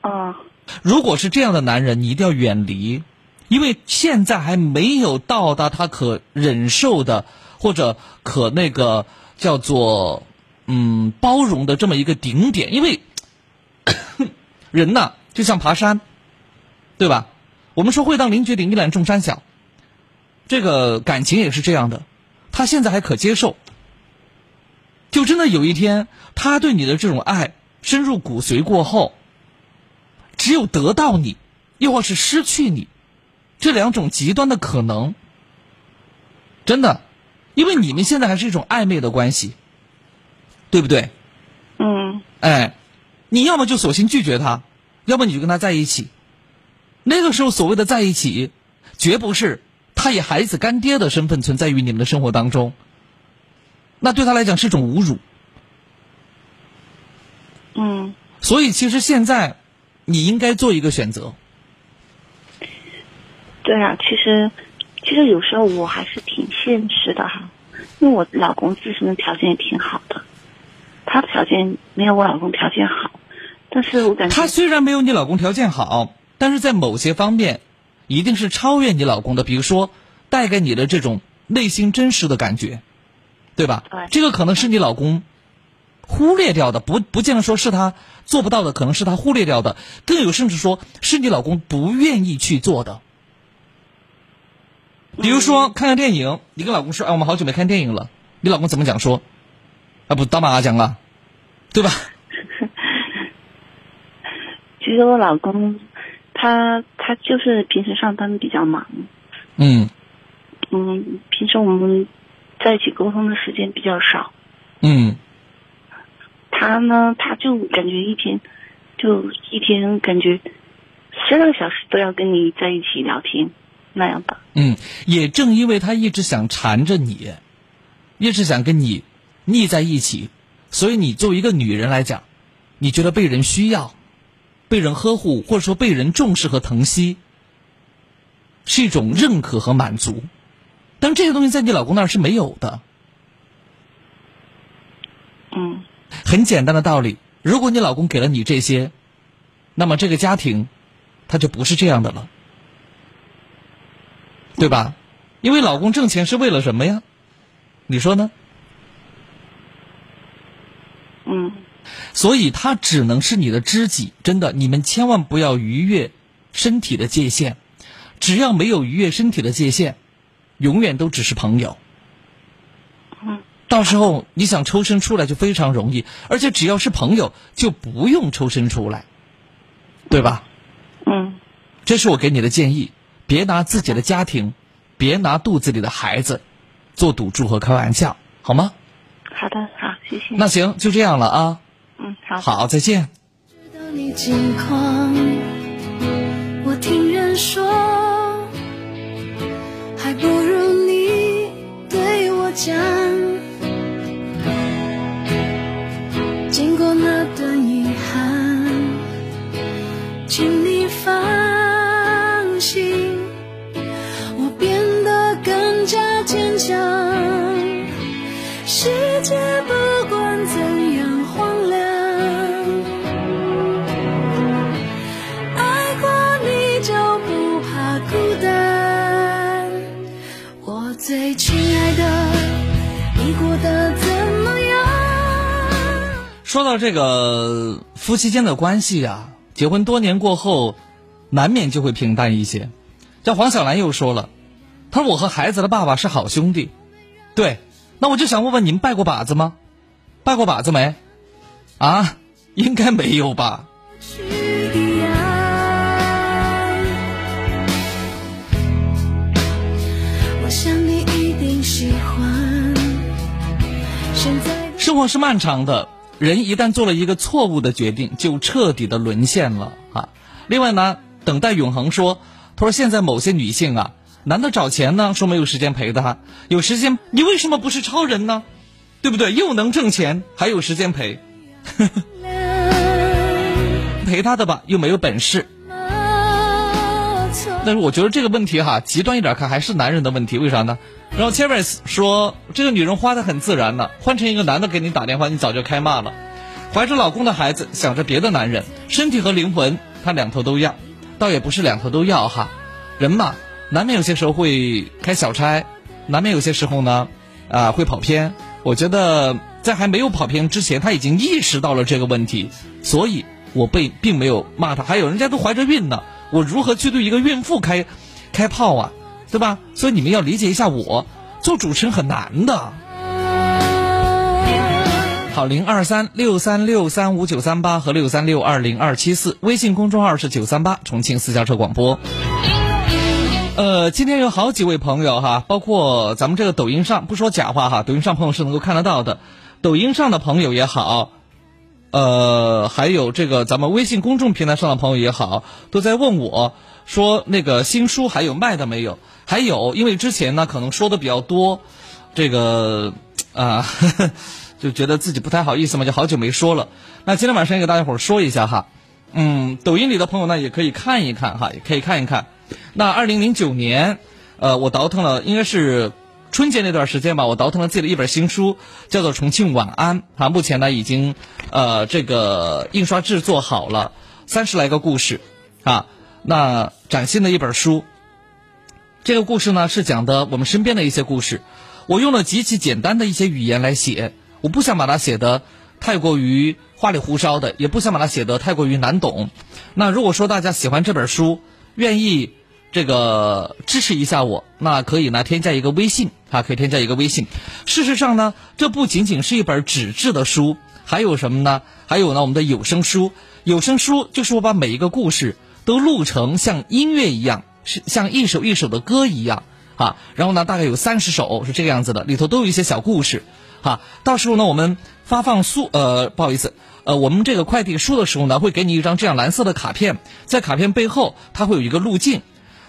啊，如果是这样的男人，你一定要远离，因为现在还没有到达他可忍受的或者可那个叫做嗯包容的这么一个顶点。因为人呐，就像爬山，对吧？我们说会当凌绝顶，一览众山小。这个感情也是这样的，他现在还可接受，就真的有一天，他对你的这种爱深入骨髓过后。只有得到你，又或是失去你，这两种极端的可能，真的，因为你们现在还是一种暧昧的关系，对不对？嗯。哎，你要么就索性拒绝他，要么你就跟他在一起。那个时候所谓的在一起，绝不是他以孩子干爹的身份存在于你们的生活当中，那对他来讲是一种侮辱。嗯。所以其实现在。你应该做一个选择。对啊，其实，其实有时候我还是挺现实的哈，因为我老公自身的条件也挺好的，他条件没有我老公条件好，但是我感觉他虽然没有你老公条件好，但是在某些方面，一定是超越你老公的，比如说带给你的这种内心真实的感觉，对吧？对，这个可能是你老公。忽略掉的不不见得说是他做不到的，可能是他忽略掉的，更有甚至说是你老公不愿意去做的。比如说看看电影，你跟老公说：“哎，我们好久没看电影了。”你老公怎么讲说？啊，不打麻将啊，对吧？[LAUGHS] 其实我老公，他他就是平时上班比较忙，嗯嗯，平时我们在一起沟通的时间比较少。嗯他呢，他就感觉一天，就一天感觉十二个小时都要跟你在一起聊天那样的。嗯，也正因为他一直想缠着你，一直想跟你腻在一起，所以你作为一个女人来讲，你觉得被人需要、被人呵护，或者说被人重视和疼惜，是一种认可和满足。但这些东西在你老公那儿是没有的。嗯很简单的道理，如果你老公给了你这些，那么这个家庭，他就不是这样的了，对吧？因为老公挣钱是为了什么呀？你说呢？嗯所以他只能是你的知己，真的，你们千万不要逾越身体的界限。只要没有逾越身体的界限，永远都只是朋友。嗯到时候你想抽身出来就非常容易，而且只要是朋友就不用抽身出来，对吧？嗯这是我给你的建议，别拿自己的家庭，别拿肚子里的孩子做赌注和开玩笑，好吗？好的，好，谢谢。那行，就这样了啊。嗯，好。好，再见。知道你近况，我听人说，还不如你对我讲。经过那段遗憾，请你放心，我变得更加坚强。世界不管怎样荒凉，爱过你就不怕孤单。我最亲爱的，你过得怎么样？说到这个夫妻间的关系啊，结婚多年过后，难免就会平淡一些。像黄小兰又说了，她说我和孩子的爸爸是好兄弟。对，那我就想问问你们拜过把子吗？拜过把子没？啊，应该没有吧？生活是漫长的，人一旦做了一个错误的决定，就彻底的沦陷了啊。另外呢，等待永恒说，他说现在某些女性啊，男的找钱呢，说没有时间陪她，有时间，你为什么不是超人呢？对不对？又能挣钱，还有时间陪，[LAUGHS] 陪他的吧，又没有本事。但是我觉得这个问题哈，极端一点看还是男人的问题，为啥呢？然后 Cheris 说，这个女人花的很自然呢，换成一个男的给你打电话，你早就开骂了。怀着老公的孩子，想着别的男人，身体和灵魂他两头都要，倒也不是两头都要哈。人嘛，难免有些时候会开小差，难免有些时候呢，啊、会跑偏。我觉得在还没有跑偏之前，他已经意识到了这个问题，所以我被并没有骂他。还有人家都怀着孕呢，我如何去对一个孕妇开开炮啊？对吧？所以你们要理解一下我，做主持人很难的。好，零二三六三六三五九三八和六三六二零二七四，微信公众号是九三八重庆私家车广播。呃，今天有好几位朋友哈，包括咱们这个抖音上，不说假话哈，抖音上朋友是能够看得到的，抖音上的朋友也好，呃，还有这个咱们微信公众平台上的朋友也好，都在问我说那个新书还有卖的没有？还有，因为之前呢可能说的比较多，这个啊、[LAUGHS] 就觉得自己不太好意思嘛，就好久没说了。那今天晚上也给大家伙儿说一下哈，嗯，抖音里的朋友呢也可以看一看哈，也可以看一看。那二零零九年，呃，我倒腾了，应该是春节那段时间吧，我倒腾了自己的一本新书，叫做《重庆晚安》啊，目前呢已经呃这个印刷制作好了，三十来个故事啊，那崭新的一本书。这个故事呢是讲的我们身边的一些故事，我用了极其简单的一些语言来写，我不想把它写的太过于花里胡哨的，也不想把它写的太过于难懂。那如果说大家喜欢这本书，愿意这个支持一下我，那可以呢添加一个微信啊，可以添加一个微信。事实上呢，这不仅仅是一本纸质的书，还有什么呢？还有呢，我们的有声书。有声书就是我把每一个故事都录成像音乐一样，是像一首一首的歌一样啊。然后呢，大概有三十首是这个样子的，里头都有一些小故事。哈，到时候呢，我们发放书，呃，不好意思，呃，我们这个快递书的时候呢，会给你一张这样蓝色的卡片，在卡片背后它会有一个路径，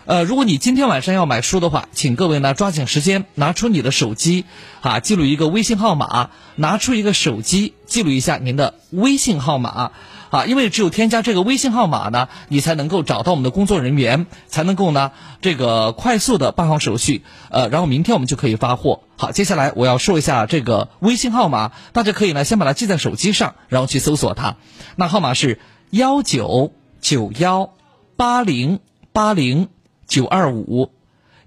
呃，如果你今天晚上要买书的话，请各位呢抓紧时间拿出你的手机，哈，记录一个微信号码，拿出一个手机记录一下您的微信号码。啊，因为只有添加这个微信号码呢，你才能够找到我们的工作人员，才能够呢这个快速的办好手续，呃，然后明天我们就可以发货。好，接下来我要说一下这个微信号码，大家可以呢先把它记在手机上，然后去搜索它。那号码是幺九九幺八零八零九二五，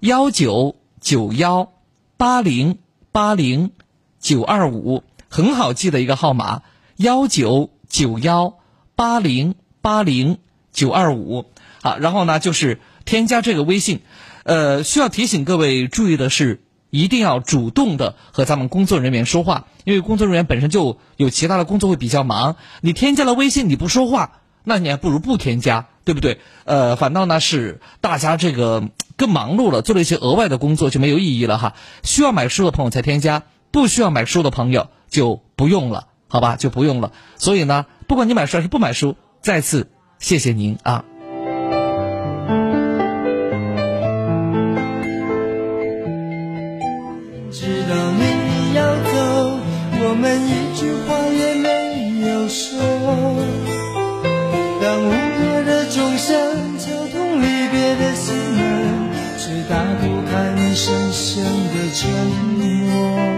幺九九幺八零八零九二五，很好记的一个号码，幺九九幺。八零八零九二五，好，然后呢就是添加这个微信，呃，需要提醒各位注意的是，一定要主动的和咱们工作人员说话，因为工作人员本身就有其他的工作会比较忙，你添加了微信你不说话，那你还不如不添加，对不对？呃，反倒呢是大家这个更忙碌了，做了一些额外的工作就没有意义了哈。需要买书的朋友才添加，不需要买书的朋友就不用了，好吧？就不用了。所以呢。不管你买书还是不买书，再次谢谢您啊！知道你要走，我们一句话也没有说。当午夜的钟声敲痛离别的心门，却打不开你深深的沉默。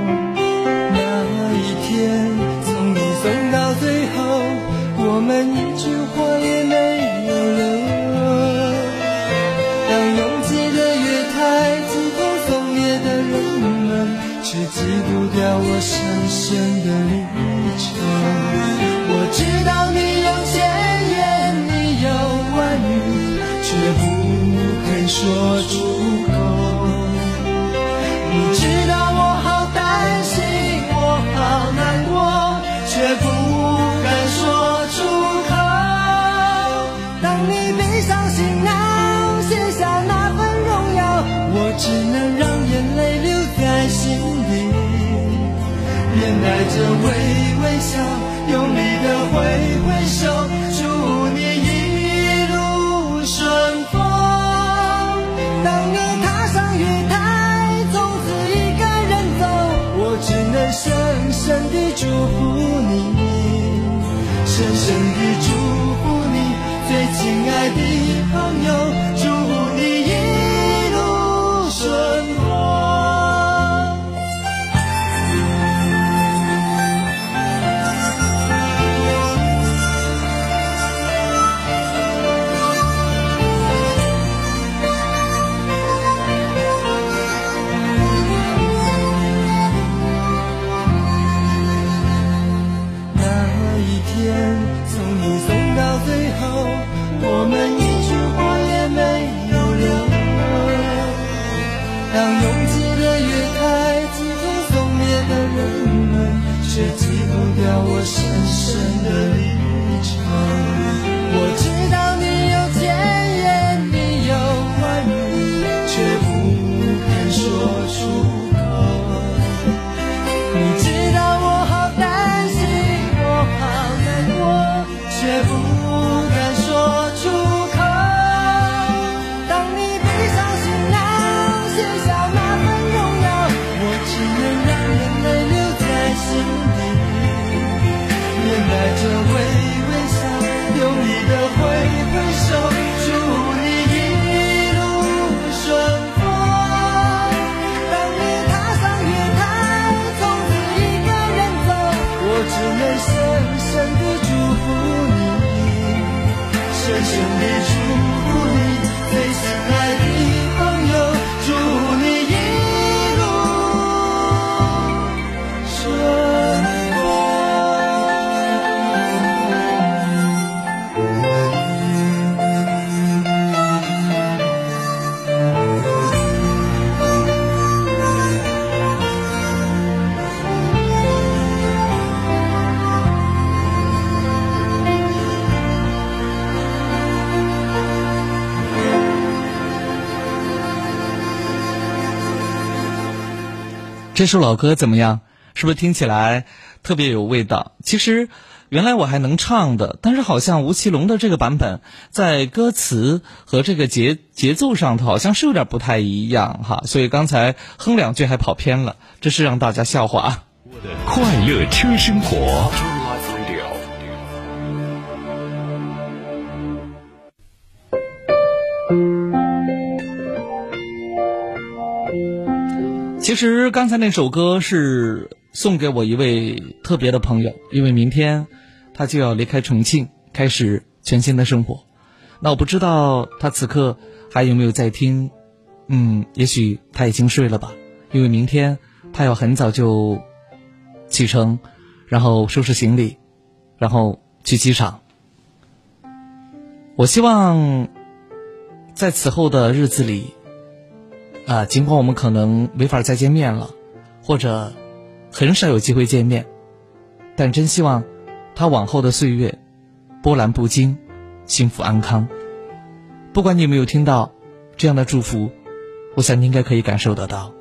这首老歌怎么样？是不是听起来特别有味道？其实原来我还能唱的，但是好像吴奇隆的这个版本在歌词和这个节节奏上头好像是有点不太一样哈，所以刚才哼两句还跑偏了，这是让大家笑话。我的快乐车生活。其实刚才那首歌是送给我一位特别的朋友，因为明天他就要离开重庆，开始全新的生活。那我不知道他此刻还有没有在听，嗯，也许他已经睡了吧，因为明天他要很早就启程，然后收拾行李，然后去机场。我希望在此后的日子里。啊，尽管我们可能没法再见面了，或者很少有机会见面，但真希望他往后的岁月波澜不惊，幸福安康。不管你有没有听到这样的祝福，我想你应该可以感受得到。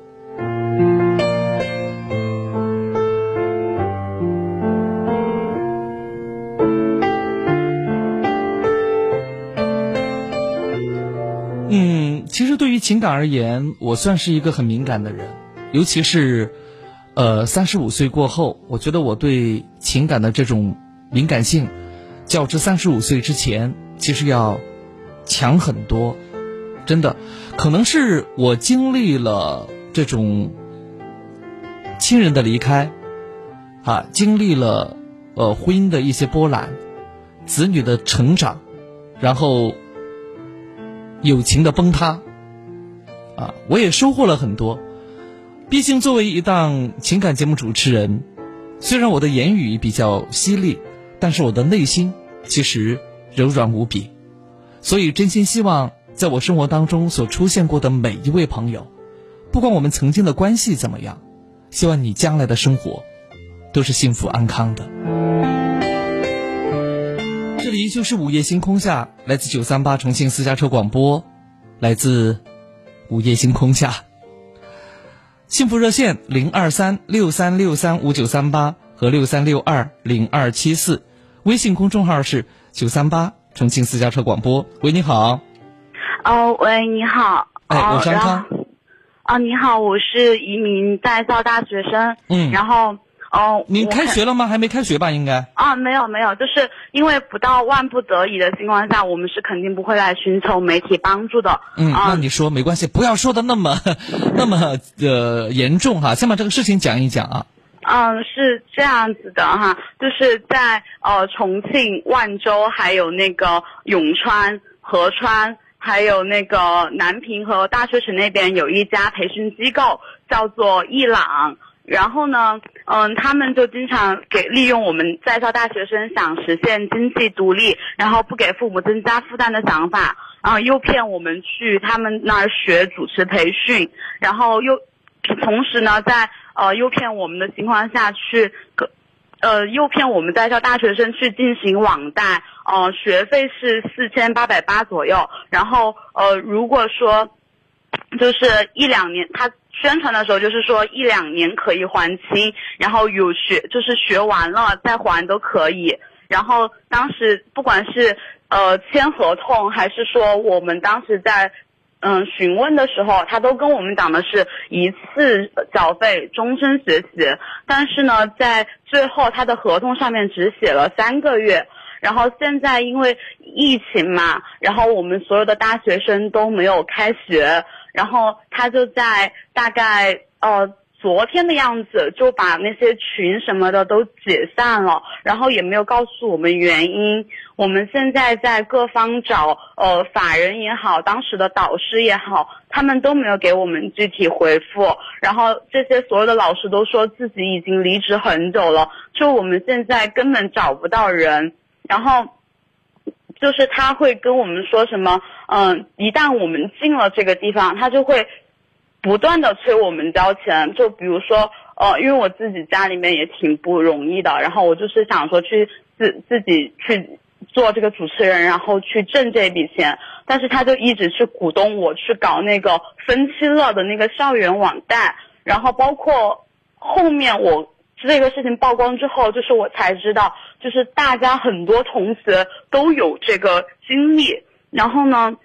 于情感而言，我算是一个很敏感的人，尤其是，呃，三十五岁过后，我觉得我对情感的这种敏感性，较之三十五岁之前，其实要强很多。真的，可能是我经历了这种亲人的离开，啊，经历了呃婚姻的一些波澜，子女的成长，然后友情的崩塌。啊，我也收获了很多。毕竟作为一档情感节目主持人，虽然我的言语比较犀利，但是我的内心其实柔软无比。所以真心希望，在我生活当中所出现过的每一位朋友，不管我们曾经的关系怎么样，希望你将来的生活都是幸福安康的。这里依旧是午夜星空下，来自九三八重庆私家车广播，来自。午夜星空下，幸福热线零二三六三六三五九三八和六三六二零二七四，微信公众号是九三八重庆私家车广播。喂，你好。哦，喂，你好。哎，我张康。啊，你好，我是一名在校大学生。嗯。然后。哦，您开学了吗？还没开学吧？应该啊，没有没有，就是因为不到万不得已的情况下，我们是肯定不会来寻求媒体帮助的。嗯，那你说没关系，不要说的那么那么呃严重哈，先把这个事情讲一讲啊。嗯，是这样子的哈，就是在呃重庆、万州，还有那个永川、合川，还有那个南平和大学城那边有一家培训机构，叫做艺朗。然后呢，嗯，他们就经常给利用我们在校大学生想实现经济独立，然后不给父母增加负担的想法，然后诱骗我们去他们那儿学主持培训，然后又同时呢，在呃诱骗我们的情况下去，呃诱骗我们在校大学生去进行网贷，呃学费是四千八百八左右，然后呃如果说就是一两年他。宣传的时候就是说一两年可以还清，然后有学就是学完了再还都可以。然后当时不管是呃签合同还是说我们当时在嗯询问的时候，他都跟我们讲的是一次缴费，终身学习。但是呢，在最后他的合同上面只写了三个月。然后现在因为疫情嘛，然后我们所有的大学生都没有开学。然后他就在大概呃昨天的样子就把那些群什么的都解散了，然后也没有告诉我们原因。我们现在在各方找呃法人也好，当时的导师也好，他们都没有给我们具体回复。然后这些所有的老师都说自己已经离职很久了，就我们现在根本找不到人。然后。就是他会跟我们说什么，嗯，一旦我们进了这个地方，他就会不断的催我们交钱。就比如说，呃，因为我自己家里面也挺不容易的，然后我就是想说去自自己去做这个主持人，然后去挣这笔钱。但是他就一直去鼓动我去搞那个分期乐的那个校园网贷，然后包括后面我这个事情曝光之后，就是我才知道，就是大家很多同学都有这个经历，然后呢。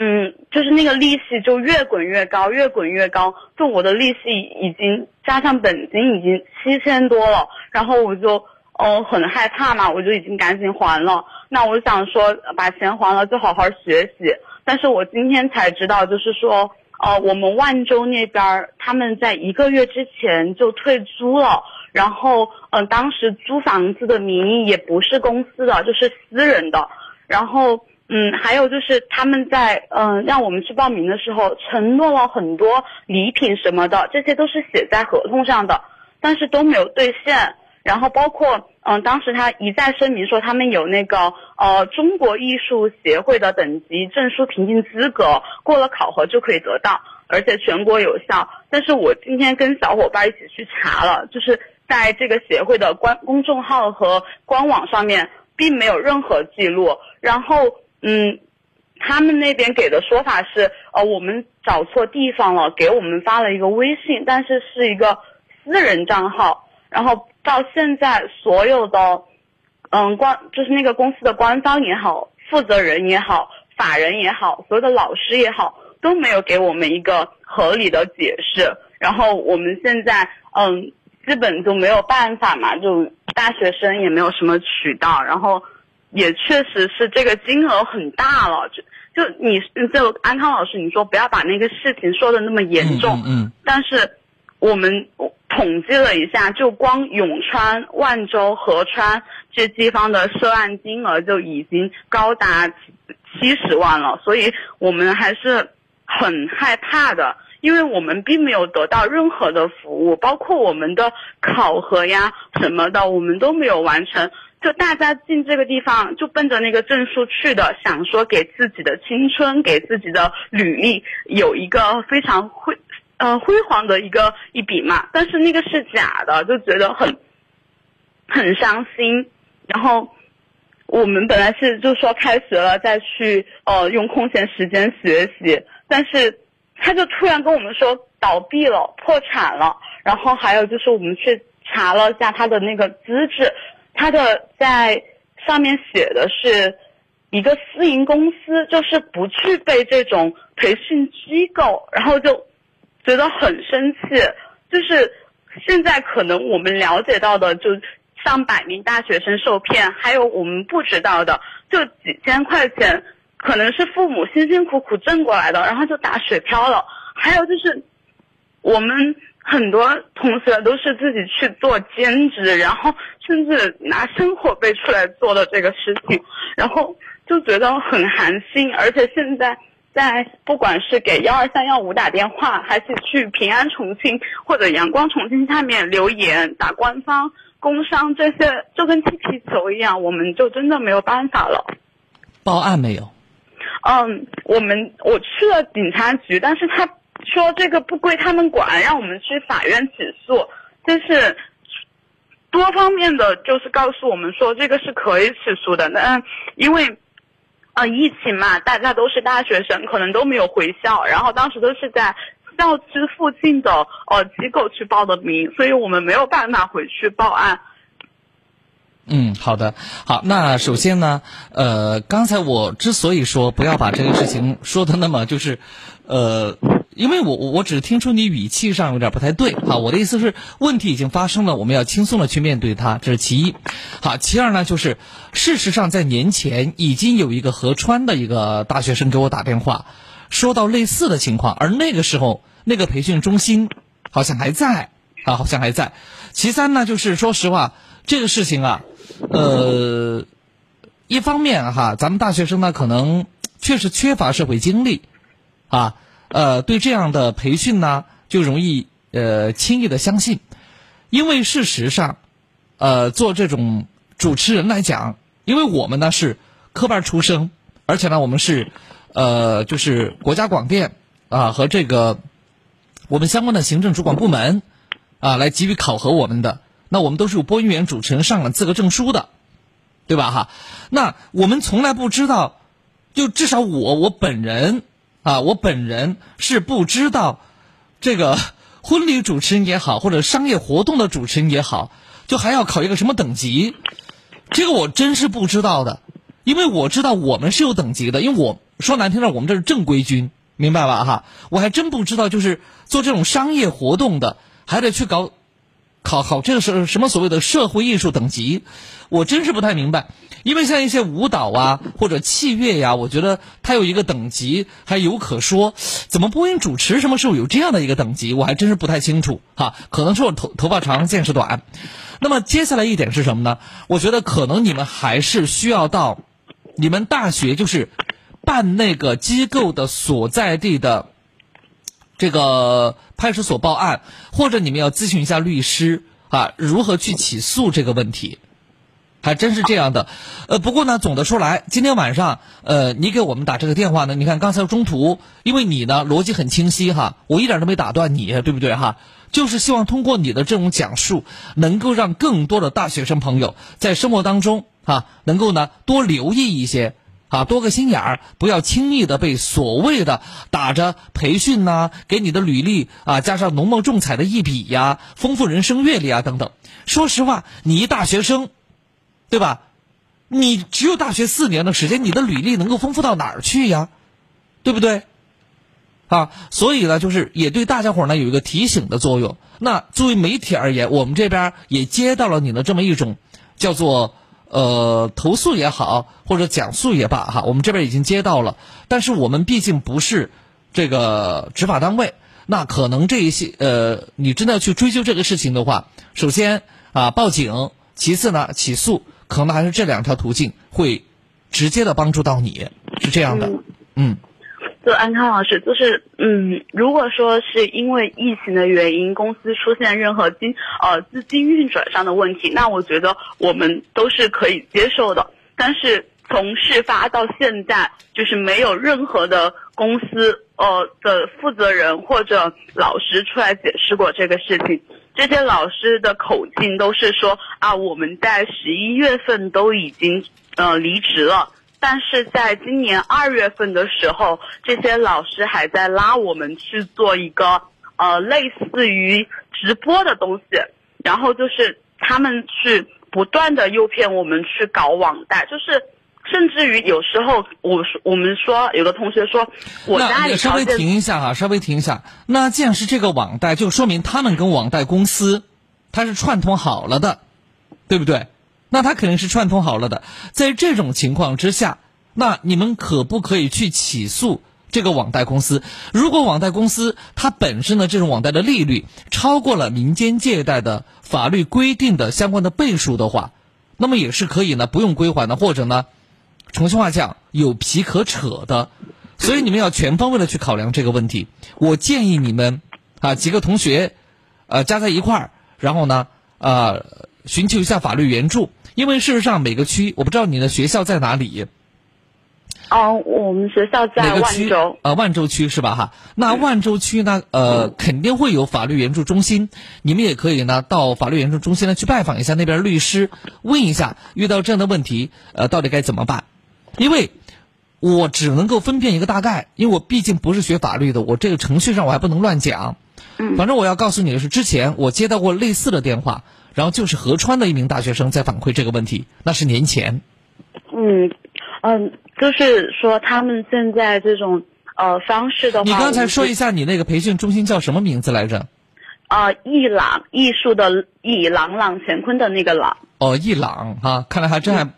嗯，就是那个利息就越滚越高，越滚越高。就我的利息已经加上本金已经七千多了，然后我就哦很害怕嘛，我就已经赶紧还了。那我想说把钱还了就好好学习。但是我今天才知道，就是说呃我们万州那边他们在一个月之前就退租了，然后嗯当时租房子的名义也不是公司的，就是私人的，然后。嗯，还有就是他们在嗯让我们去报名的时候，承诺了很多礼品什么的，这些都是写在合同上的，但是都没有兑现。然后包括嗯，当时他一再声明说他们有那个呃中国艺术协会的等级证书评定资格，过了考核就可以得到，而且全国有效。但是我今天跟小伙伴一起去查了，就是在这个协会的官公众号和官网上面，并没有任何记录。然后。嗯，他们那边给的说法是，呃，我们找错地方了，给我们发了一个微信，但是是一个私人账号。然后到现在，所有的，嗯，官就是那个公司的官方也好，负责人也好，法人也好，所有的老师也好，都没有给我们一个合理的解释。然后我们现在，嗯，基本就没有办法嘛，就大学生也没有什么渠道，然后。也确实是这个金额很大了，就就你就安康老师，你说不要把那个事情说的那么严重，嗯，但是我们统计了一下，就光永川、万州、合川这地方的涉案金额就已经高达七十万了，所以我们还是很害怕的，因为我们并没有得到任何的服务，包括我们的考核呀什么的，我们都没有完成。就大家进这个地方就奔着那个证书去的，想说给自己的青春、给自己的履历有一个非常辉，呃辉煌的一个一笔嘛。但是那个是假的，就觉得很很伤心。然后我们本来是就说开学了再去呃用空闲时间学习，但是他就突然跟我们说倒闭了、破产了。然后还有就是我们去查了一下他的那个资质。他的在上面写的是一个私营公司，就是不具备这种培训机构，然后就觉得很生气。就是现在可能我们了解到的，就上百名大学生受骗，还有我们不知道的，就几千块钱，可能是父母辛辛苦苦挣过来的，然后就打水漂了。还有就是我们。很多同学都是自己去做兼职，然后甚至拿生活费出来做的这个事情，然后就觉得很寒心。而且现在在不管是给幺二三幺五打电话，还是去平安重庆或者阳光重庆下面留言打官方、工商这些，就跟踢皮球一样，我们就真的没有办法了。报案没有？嗯，我们我去了警察局，但是他。说这个不归他们管，让我们去法院起诉。但是多方面的就是告诉我们说这个是可以起诉的。那因为呃疫情嘛，大家都是大学生，可能都没有回校，然后当时都是在校区附近的呃机构去报的名，所以我们没有办法回去报案。嗯，好的，好。那首先呢，呃，刚才我之所以说不要把这个事情说的那么就是，呃。因为我我我只听出你语气上有点不太对，哈，我的意思是问题已经发生了，我们要轻松的去面对它，这是其一。好，其二呢，就是事实上在年前已经有一个合川的一个大学生给我打电话，说到类似的情况，而那个时候那个培训中心好像还在啊，好像还在。其三呢，就是说实话，这个事情啊，呃，一方面哈，咱们大学生呢可能确实缺乏社会经历，啊。呃，对这样的培训呢，就容易呃轻易的相信，因为事实上，呃，做这种主持人来讲，因为我们呢是科班出身，而且呢我们是呃就是国家广电啊和这个我们相关的行政主管部门啊来给予考核我们的，那我们都是有播音员主持人上了资格证书的，对吧哈？那我们从来不知道，就至少我我本人。啊，我本人是不知道，这个婚礼主持人也好，或者商业活动的主持人也好，就还要考一个什么等级？这个我真是不知道的，因为我知道我们是有等级的，因为我说难听点，我们这是正规军，明白吧？哈，我还真不知道，就是做这种商业活动的，还得去搞。考考这个是什么所谓的社会艺术等级，我真是不太明白。因为像一些舞蹈啊或者器乐呀，我觉得它有一个等级还有可说。怎么播音主持什么时候有这样的一个等级，我还真是不太清楚哈。可能是我头头发长见识短。那么接下来一点是什么呢？我觉得可能你们还是需要到你们大学就是办那个机构的所在地的。这个派出所报案，或者你们要咨询一下律师啊，如何去起诉这个问题，还真是这样的。呃，不过呢，总的说来，今天晚上，呃，你给我们打这个电话呢，你看刚才中途，因为你呢逻辑很清晰哈，我一点都没打断你，对不对哈？就是希望通过你的这种讲述，能够让更多的大学生朋友在生活当中啊，能够呢多留意一些。啊，多个心眼儿，不要轻易的被所谓的打着培训呐，给你的履历啊加上浓墨重彩的一笔呀，丰富人生阅历啊等等。说实话，你一大学生，对吧？你只有大学四年的时间，你的履历能够丰富到哪儿去呀？对不对？啊，所以呢，就是也对大家伙呢有一个提醒的作用。那作为媒体而言，我们这边也接到了你的这么一种叫做。呃，投诉也好，或者讲述也罢，哈，我们这边已经接到了。但是我们毕竟不是这个执法单位，那可能这一些呃，你真的要去追究这个事情的话，首先啊报警，其次呢起诉，可能还是这两条途径会直接的帮助到你，是这样的，嗯。就安康老师，就是嗯，如果说是因为疫情的原因，公司出现任何金呃资金运转上的问题，那我觉得我们都是可以接受的。但是从事发到现在，就是没有任何的公司呃的负责人或者老师出来解释过这个事情。这些老师的口径都是说啊，我们在十一月份都已经呃离职了。但是在今年二月份的时候，这些老师还在拉我们去做一个呃类似于直播的东西，然后就是他们去不断的诱骗我们去搞网贷，就是甚至于有时候我说我们说有的同学说我家里稍微停一下哈，稍微停一下。那既然是这个网贷，就说明他们跟网贷公司它是串通好了的，对不对？那他肯定是串通好了的，在这种情况之下，那你们可不可以去起诉这个网贷公司？如果网贷公司它本身的这种网贷的利率超过了民间借贷的法律规定的相关的倍数的话，那么也是可以呢不用归还的，或者呢，重庆话讲有皮可扯的。所以你们要全方位的去考量这个问题。我建议你们啊几个同学，呃加在一块儿，然后呢啊寻求一下法律援助。因为事实上，每个区我不知道你的学校在哪里。哦，我们学校在万州。呃，万州区是吧？哈，那万州区呢？呃，肯定会有法律援助中心，你们也可以呢到法律援助中心呢去拜访一下那边律师，问一下遇到这样的问题，呃，到底该怎么办？因为我只能够分辨一个大概，因为我毕竟不是学法律的，我这个程序上我还不能乱讲。嗯。反正我要告诉你的是，之前我接到过类似的电话。然后就是合川的一名大学生在反馈这个问题，那是年前。嗯嗯，就是说他们现在这种呃方式的话，你刚才说一下你那个培训中心叫什么名字来着？啊，艺朗艺术的艺，朗朗乾坤的那个朗。哦，艺朗哈，看来还真还，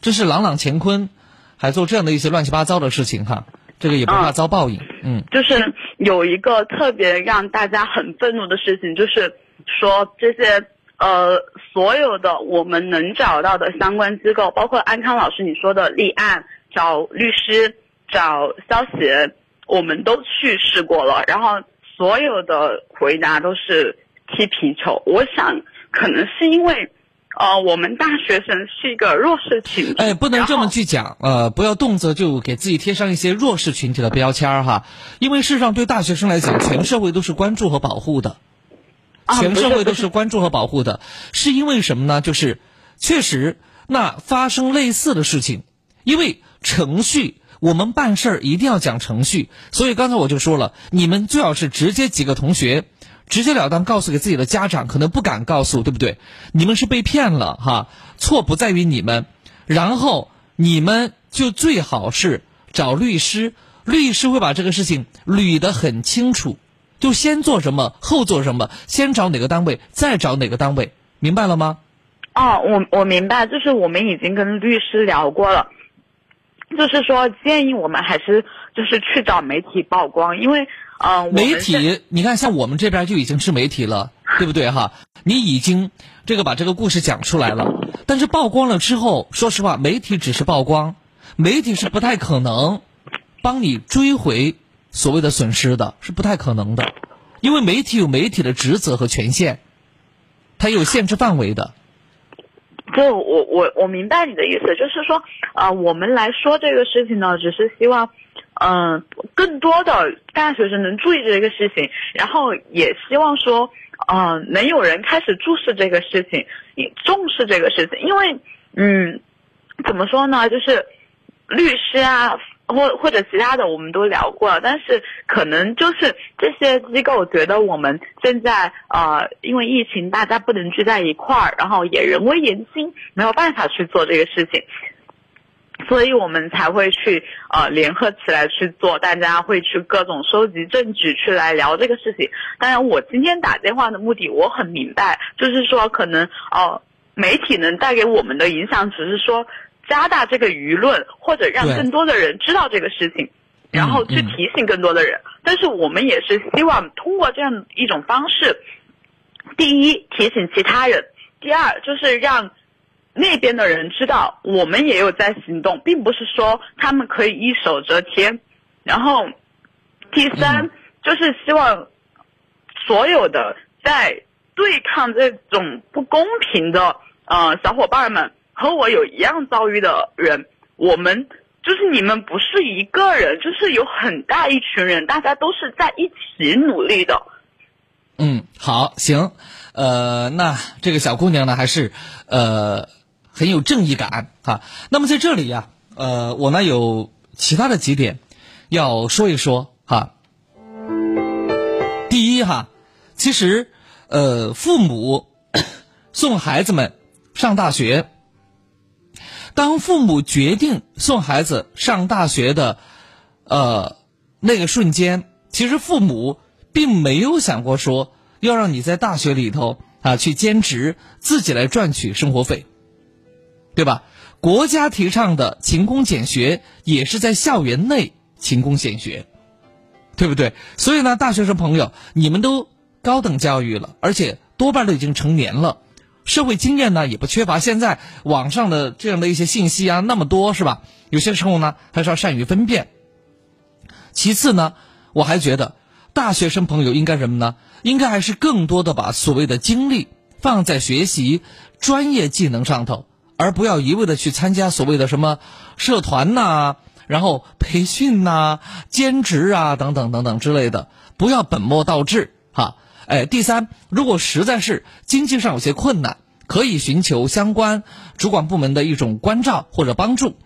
真是朗朗乾坤，还做这样的一些乱七八糟的事情哈，这个也不怕遭报应。嗯，就是有一个特别让大家很愤怒的事情，就是说这些。呃，所有的我们能找到的相关机构，包括安康老师你说的立案、找律师、找消协，我们都去试过了。然后所有的回答都是踢皮球。我想可能是因为，呃，我们大学生是一个弱势群体。哎，不能这么去讲，呃，不要动辄就给自己贴上一些弱势群体的标签哈。因为事实上，对大学生来讲，全社会都是关注和保护的。全社会都是关注和保护的，[LAUGHS] 是因为什么呢？就是确实，那发生类似的事情，因为程序，我们办事儿一定要讲程序。所以刚才我就说了，你们最好是直接几个同学直截了当告诉给自己的家长，可能不敢告诉，对不对？你们是被骗了哈，错不在于你们，然后你们就最好是找律师，律师会把这个事情捋得很清楚，就先做什么，后做什么，先找哪个单位，再找哪个单位，明白了吗？哦，我我明白，就是我们已经跟律师聊过了，就是说建议我们还是就是去找媒体曝光，因为嗯、呃，媒体，你看，像我们这边就已经是媒体了，对不对哈？你已经这个把这个故事讲出来了，但是曝光了之后，说实话，媒体只是曝光，媒体是不太可能帮你追回所谓的损失的，是不太可能的，因为媒体有媒体的职责和权限，它有限制范围的。就我我我明白你的意思，就是说，呃，我们来说这个事情呢，只是希望，嗯、更多的大学生能注意这个事情，然后也希望说，呃，能有人开始注视这个事情，也重视这个事情，因为，嗯，怎么说呢，就是律师啊，或或者其他的我们都聊过了，但是可能就是这些机构觉得我们现在呃因为疫情大家不能聚在一块儿，然后也人微言轻，没有办法去做这个事情。所以我们才会去呃联合起来去做，大家会去各种收集证据去来聊这个事情。当然，我今天打电话的目的我很明白，就是说可能呃媒体能带给我们的影响，只是说加大这个舆论，或者让更多的人知道这个事情，然后去嗯提醒更多的人。但是我们也是希望通过这样一种方式，第一提醒其他人，第二就是让那边的人知道我们也有在行动，并不是说他们可以一手遮天。然后第三、就是希望所有的在对抗这种不公平的呃小伙伴们和我有一样遭遇的人，我们就是你们不是一个人，就是有很大一群人，大家都是在一起努力的。嗯，好，行，呃，那这个小姑娘呢，还是呃很有正义感哈。那么在这里呀，呃，我呢有其他的几点要说一说哈。第一哈，其实呃，父母 [COUGHS] 送孩子们上大学，当父母决定送孩子上大学的呃那个瞬间，其实父母并没有想过说要让你在大学里头啊去兼职，自己来赚取生活费，对吧？国家提倡的勤工俭学，也是在校园内勤工俭学，对不对？所以呢，大学生朋友，你们都高等教育了，而且多半都已经成年了，社会经验呢也不缺乏。现在网上的这样的一些信息啊那么多，是吧？有些时候呢还是要善于分辨。其次呢，我还觉得大学生朋友应该什么呢？应该还是更多的把所谓的精力放在学习专业技能上头，而不要一味的去参加所谓的什么社团呐、然后培训呐、兼职啊等等等等之类的，不要本末倒置哈。哎，第三，如果实在是经济上有些困难，可以寻求相关主管部门的一种关照或者帮助。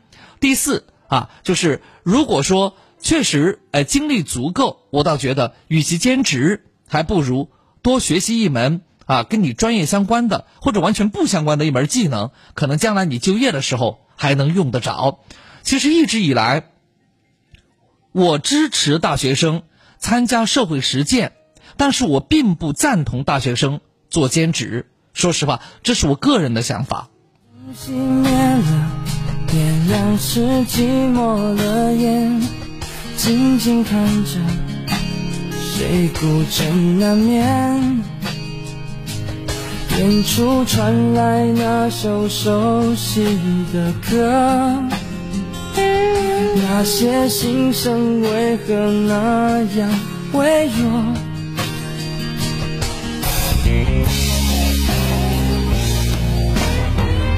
第四啊，就是如果说确实哎精力足够，我倒觉得与其兼职，还不如多学习一门啊跟你专业相关的或者完全不相关的一门技能，可能将来你就业的时候还能用得着。其实一直以来，我支持大学生参加社会实践，但是我并不赞同大学生做兼职。说实话，这是我个人的想法。熄灭了，点亮是寂寞的眼，静静看着谁孤枕难眠。远处传来那首熟悉的歌，那些心声为何那样微弱？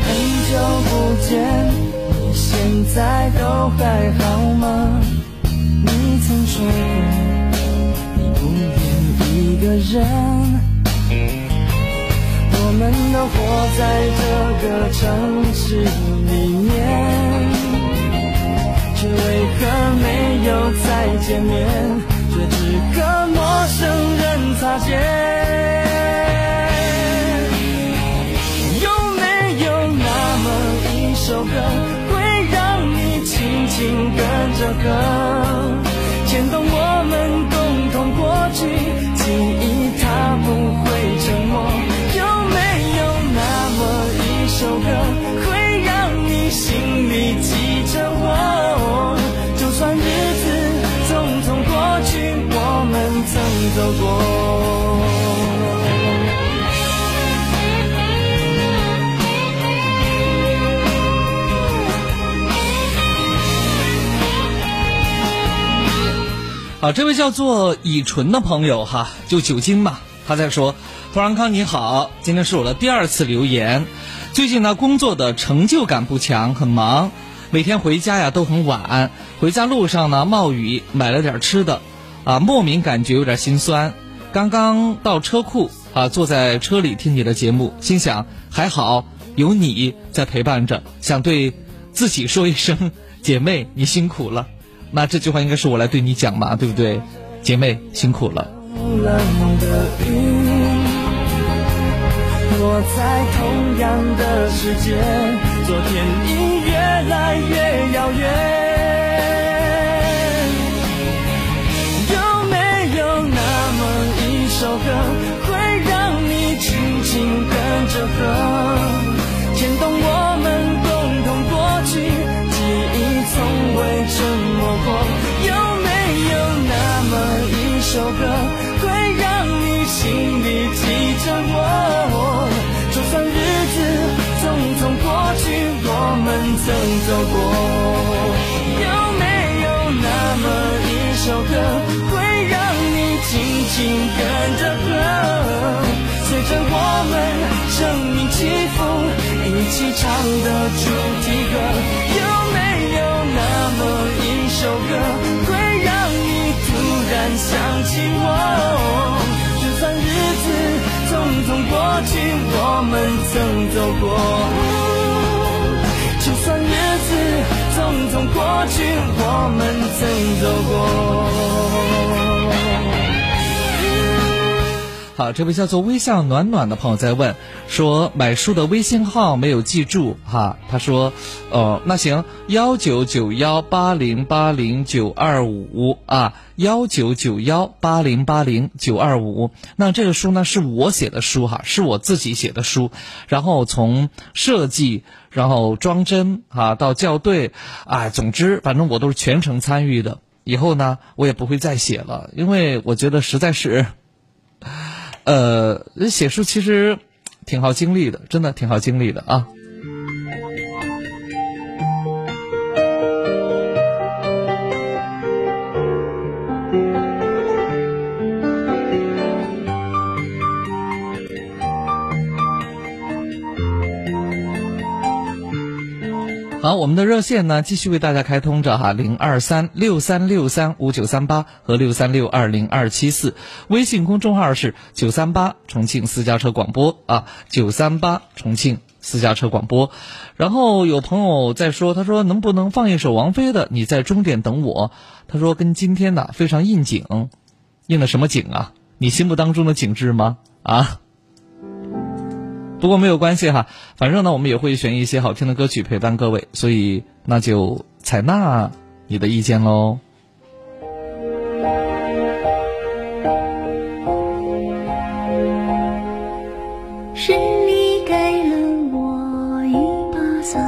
很久不见，你现在都还好吗？你曾说过，你不愿一个人。我们都活在这个城市里面，却为何没有再见面？却只和陌生人擦肩。首歌，会让你轻轻跟着和，牵动我们共同过去，记忆它不会沉默。有没有那么一首歌，会让你心里记着我？就算日子匆匆过去，我们曾走过。好，这位叫做乙醇的朋友哈，就酒精嘛，他在说：“托然康你好，今天是我的第二次留言。最近呢，工作的成就感不强，很忙，每天回家呀都很晚。回家路上呢，冒雨买了点吃的，啊，莫名感觉有点心酸。刚刚到车库啊，坐在车里听你的节目，心想还好有你在陪伴着，想对自己说一声，[LAUGHS] 姐妹你辛苦了。”那这句话应该是我来对你讲嘛，对不对？姐妹辛苦了。冷的雨落在同样的时间，昨天已越来越遥远。着我？就算日子匆匆过去，我们曾走过。有没有那么一首歌，会让你轻轻跟着和，随着我们生命起伏，一起唱的主题歌。有没有那么一首歌，会让你突然想起我？就算日日子匆匆过去，我们曾走过。就算日子匆匆过去，我们曾走过。好，这位叫做微笑暖暖的朋友在问，说买书的微信号没有记住哈。他说，呃，那行，幺九九幺八零八零九二五啊，幺九九幺八零八零九二五。那这个书呢是我写的书哈，是我自己写的书，然后从设计，然后装帧啊到校对，啊，总之反正我都是全程参与的。以后呢，我也不会再写了，因为我觉得实在是。呃，写书其实挺耗精力的，真的挺耗精力的啊。好，我们的热线呢继续为大家开通着哈，零二三六三六三五九三八和六三六二零二七四，微信公众号是九三八重庆私家车广播啊，九三八重庆私家车广播。然后有朋友在说，他说能不能放一首王菲的《你在终点等我》？他说跟今天呢非常应景，应的什么景啊？你心目当中的景致吗？啊？不过没有关系哈，反正呢，我们也会选一些好听的歌曲陪伴各位，所以那就采纳你的意见喽。是你给了我一把伞，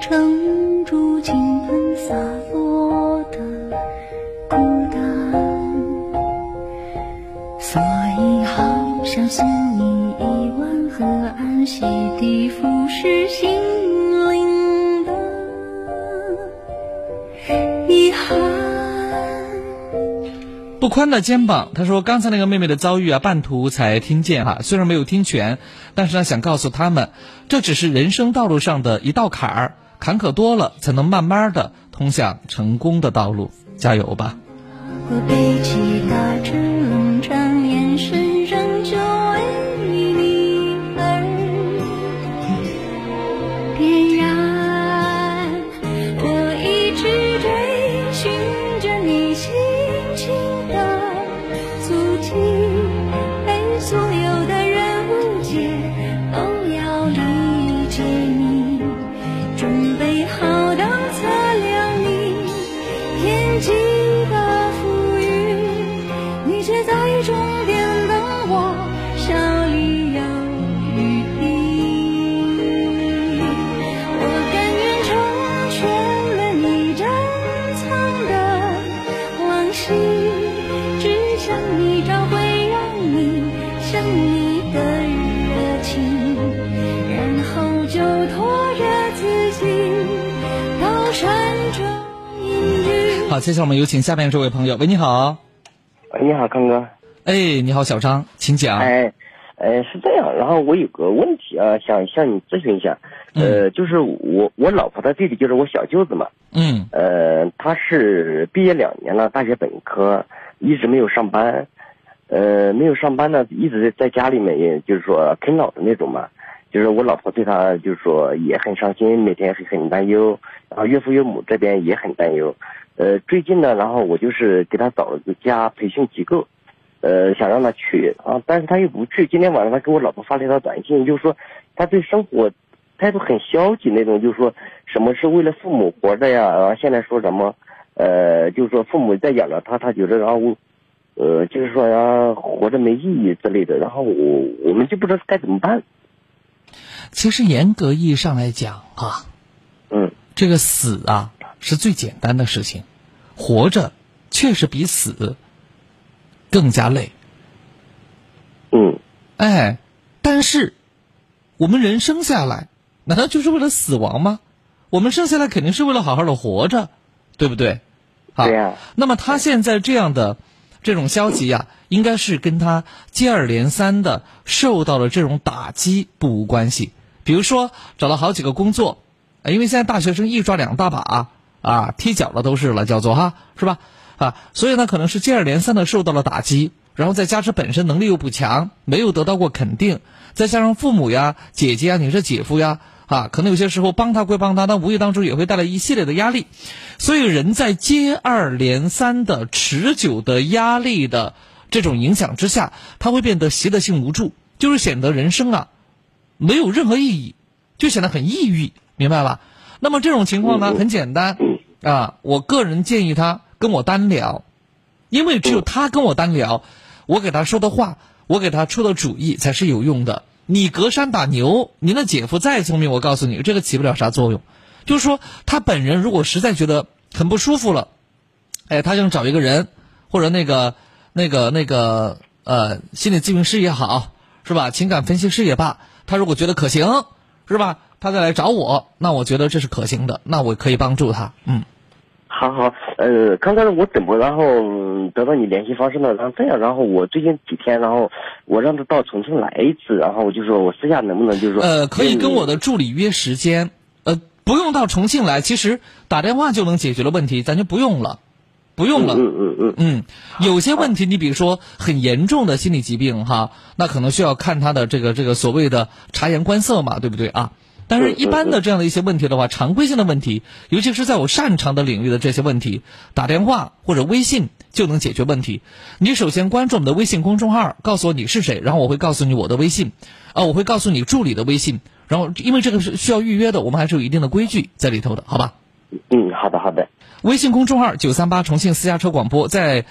撑住倾盆洒落的孤单，所以好想送岸洗涤腐蚀心灵的遗憾。不宽的肩膀，他说刚才那个妹妹的遭遇啊，半途才听见哈，虽然没有听全，但是呢，想告诉他们，这只是人生道路上的一道坎儿，坎坷多了，才能慢慢的通向成功的道路，加油吧。过背起大好，接下来我们有请下面这位朋友。喂，你好。喂，你好，康哥。哎，你好，小张，请讲。哎，呃，是这样，然后我有个问题啊，想向你咨询一下。呃，就是我我老婆的弟弟，就是我小舅子嘛。嗯。呃，他是毕业两年了，大学本科，一直没有上班。呃，没有上班呢，一直在家里面，也就是说啃老的那种嘛。就是我老婆对他，就是说也很伤心，每天很很担忧。然后岳父岳母这边也很担忧。呃，最近呢，然后我就是给他找了个家培训机构，呃，想让他去啊，但是他又不去。今天晚上他给我老婆发了一条短信，就是说他对生活态度很消极那种，就是说什么是为了父母活着呀？然后现在说什么，呃，就是说父母在养着他，他觉得然后，呃，就是说呀，活着没意义之类的。然后我我们就不知道该怎么办。其实严格意义上来讲啊，嗯，这个死啊是最简单的事情，活着确实比死更加累。嗯，哎，但是我们人生下来，难道就是为了死亡吗？我们生下来肯定是为了好好的活着，对不对？对呀。那么他现在这样的这种消极呀，应该是跟他接二连三的受到了这种打击不无关系。比如说找了好几个工作，因为现在大学生一抓两大把啊，踢脚了都是了，叫做哈，是吧？啊，所以呢，可能是接二连三的受到了打击，然后再加之本身能力又不强，没有得到过肯定，再加上父母呀、姐姐呀、你是姐夫呀，啊，可能有些时候帮他归帮他，但无意当中也会带来一系列的压力，所以人在接二连三的持久的压力的这种影响之下，他会变得习得性无助，就是显得人生啊。没有任何意义，就显得很抑郁，明白吧？那么这种情况呢，很简单啊。我个人建议他跟我单聊，因为只有他跟我单聊，我给他说的话，我给他出的主意才是有用的。你隔山打牛，您的姐夫再聪明，我告诉你，这个起不了啥作用。就是说，他本人如果实在觉得很不舒服了，哎，他想找一个人，或者那个、那个、那个呃，心理咨询师也好，是吧？情感分析师也罢。他如果觉得可行，是吧？他再来找我，那我觉得这是可行的，那我可以帮助他。嗯，好好，呃，刚才我怎么然后得到你联系方式呢？然后这样，然后我最近几天，然后我让他到重庆来一次，然后我就说我私下能不能就是说，呃，可以跟我的助理约时间，呃，不用到重庆来，其实打电话就能解决的问题，咱就不用了。不用了，嗯嗯嗯嗯，有些问题，你比如说很严重的心理疾病哈，那可能需要看他的这个这个所谓的察言观色嘛，对不对啊？但是，一般的这样的一些问题的话，常规性的问题，尤其是在我擅长的领域的这些问题，打电话或者微信就能解决问题。你首先关注我们的微信公众号，告诉我你是谁，然后我会告诉你我的微信，啊，我会告诉你助理的微信，然后因为这个是需要预约的，我们还是有一定的规矩在里头的，好吧？嗯，好的好的。微信公众号九三八重庆私家车广播，在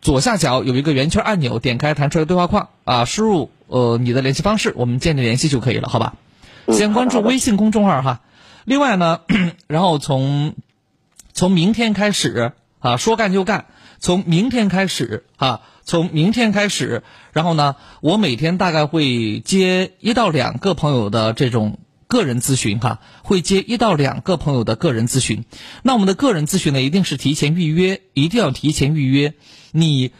左下角有一个圆圈按钮，点开弹出来对话框啊，输入呃你的联系方式，我们建立联系就可以了，好吧？先关注微信公众号哈。另外呢，[CLEARS THROAT] 然后从从明天开始啊，说干就干，从明天开始啊，从明天开始，然后呢，我每天大概会接一到两个朋友的这种。个人咨询哈，会接一到两个朋友的个人咨询。那我们的个人咨询呢，一定是提前预约，一定要提前预约。你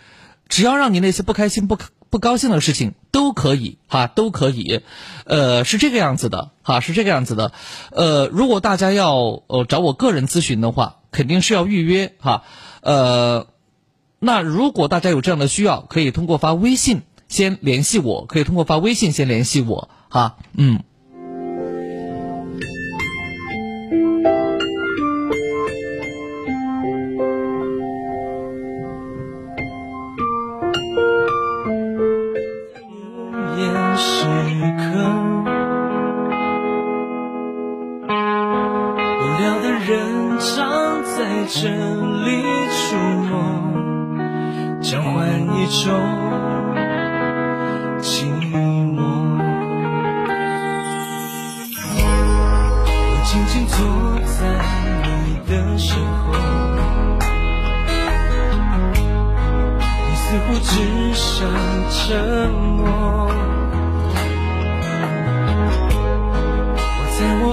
只要让你那些不开心、不不高兴的事情都可以哈，都可以。呃，是这个样子的哈，是这个样子的。呃，如果大家要呃找我个人咨询的话，肯定是要预约哈。呃，那如果大家有这样的需要，可以通过发微信先联系我，可以通过发微信先联系我哈。嗯。无聊的人常在这里出没，交换一种寂寞。我静静坐在你的身后，你似乎只想沉默。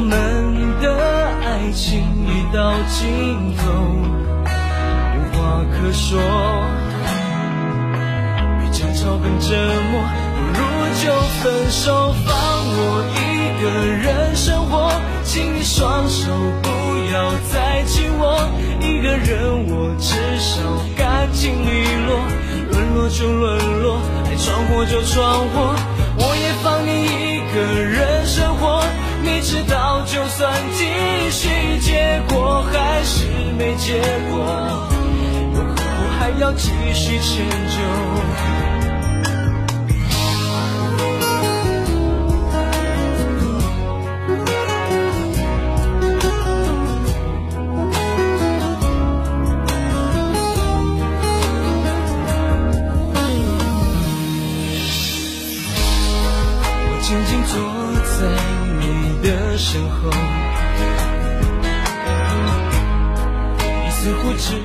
我们的爱情已。到尽头，无话可说。比争吵更折磨，不如就分手，放我一个人生活。请你双手不要再紧握，一个人我至少干净利落。沦落就沦落，爱闯祸就闯祸，我也放你一个人生活。你知道，就算继续，结果还是没结果，又何苦还要继续迁就？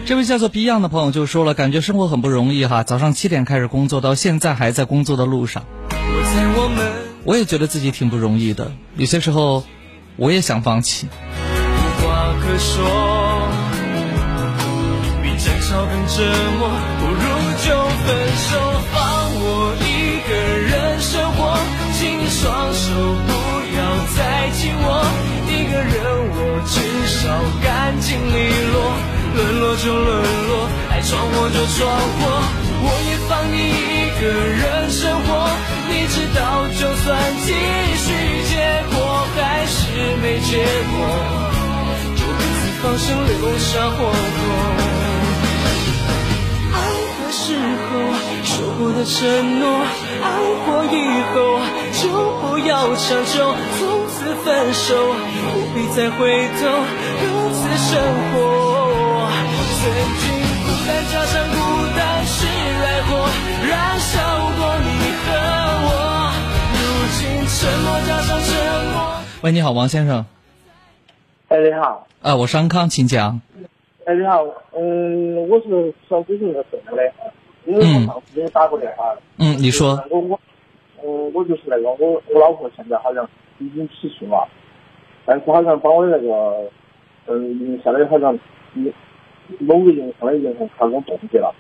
这位叫做 Beyond 的朋友就说了，感觉生活很不容易哈，早上七点开始工作，到现在还在工作的路上。我在我们我也觉得自己挺不容易的，有些时候我也想放弃。无话可说，比争吵更折磨，不如就分手，放我一个人生活。请你双手不要再紧握，一个人我至少干净利落，沦落就沦落，爱闯祸就闯祸，我也放你一个人生活。你知道，就算继续，结果还是没结果。就彼此放生，留下祸头。爱的时候说过的承诺，爱过以后就不要强求。从分手，不必再回头，各自生活。曾经孤单加上孤单是爱火，燃烧过你和我。如今沉默加上沉默。喂，你好，王先生。哎，你好。啊，我是安康，请讲。哎，你好，嗯，我是想咨询个事的，因为我上打过电话了。嗯，你说。我我，嗯，我就是那个我我老婆现在好像已经起诉了，但是好像把我那个，嗯，相当于好像嗯某个银行的银行卡给我冻结了。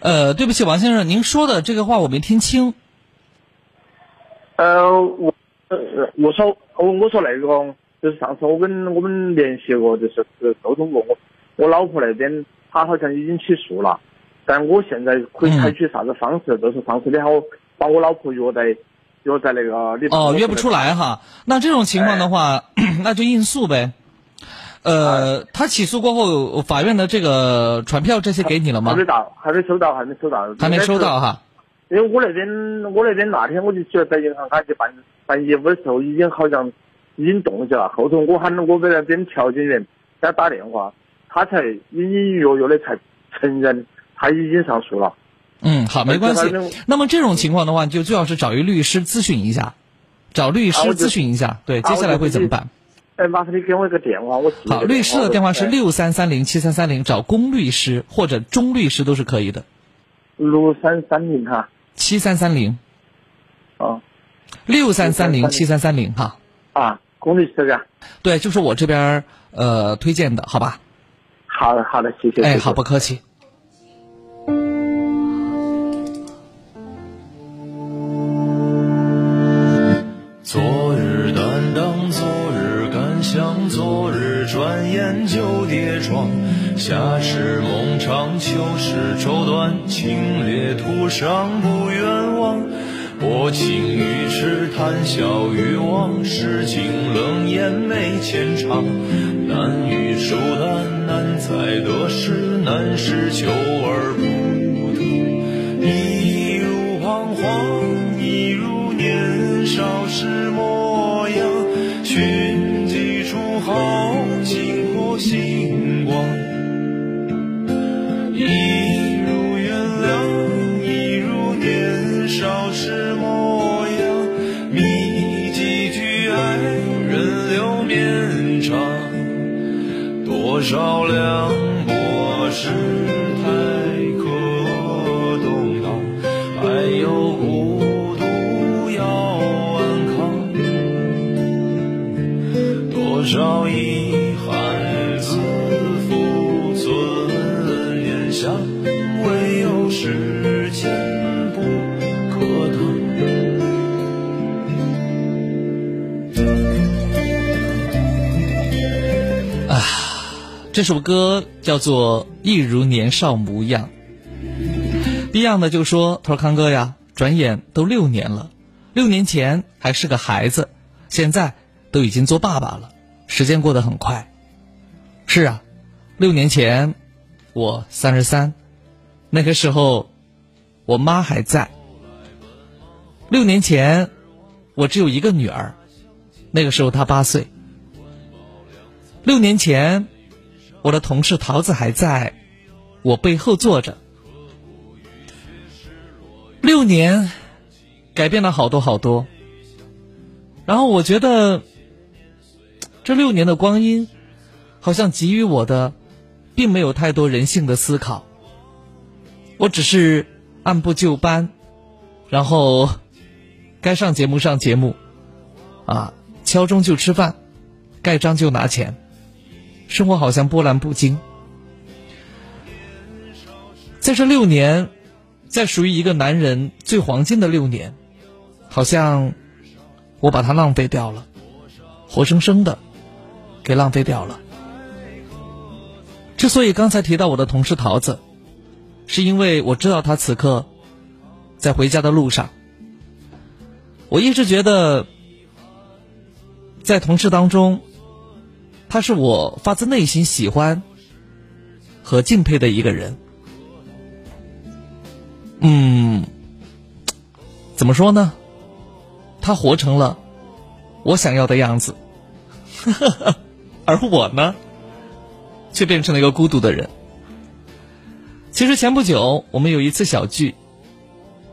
呃，对不起，王先生，您说的这个话我没听清。呃，我呃我说我我说那个就是上次我跟我们联系过，就是呃沟通过我我老婆那边，她好像已经起诉了，但我现在可以采取啥子方式？就是上次你好把我老婆约在约在那个你哦约不出来哈，那这种情况的话，[CLEARS THROAT] 那就应诉呗。呃，他起诉过后，法院的这个传票这些给你了吗？还没到，还没收到，还没收到。还没收到哈。因为我那边我那边那天我就觉得在银行卡去办办业务的时候，已经好像已经冻结了。后头我喊我们那边调解员给他打电话，他才隐隐约约的才承认他已经上诉了。嗯，好，没关系。那么这种情况的话，你就最好是找一律师咨询一下，找律师咨询一下。对，接下来会怎么办？哎，麻烦你给我一个电话，我好，律师的电话是六三三零七三三零，找龚律师或者钟律师都是可以的。六三三零哈。七三三零，哦，六三三零七三三零哈。啊，龚律师啊。对，就是我这边呃推荐的，好吧？好的，好的，谢谢。哎，好，不客气。昨日担当，昨日敢想，昨日转眼就跌撞。夏时梦长，秋时愁短，清冽途上不远望。薄情于痴，谈笑于忘，世情冷眼没浅尝。难遇疏淡，难猜得失，难是求而不少凉薄世态。这首歌叫做《一如年少模样》。Beyond 的就说：“他说康哥呀，转眼都六年了，六年前还是个孩子，现在都已经做爸爸了，时间过得很快。是啊，六年前我三十三，那个时候我妈还在。六年前我只有一个女儿，那个时候她八岁。六年前我的同事桃子还在，我背后坐着。”六年，改变了好多好多。然后我觉得，这六年的光阴，好像给予我的，并没有太多人性的思考。我只是按部就班，然后该上节目上节目，啊，敲钟就吃饭，盖章就拿钱，生活好像波澜不惊。在这六年。在属于一个男人最黄金的六年，好像我把它浪费掉了，活生生的给浪费掉了。之所以刚才提到我的同事桃子，是因为我知道他此刻在回家的路上。我一直觉得，在同事当中，他是我发自内心喜欢和敬佩的一个人。嗯，怎么说呢？他活成了我想要的样子，[LAUGHS] 而我呢，却变成了一个孤独的人。其实前不久我们有一次小聚，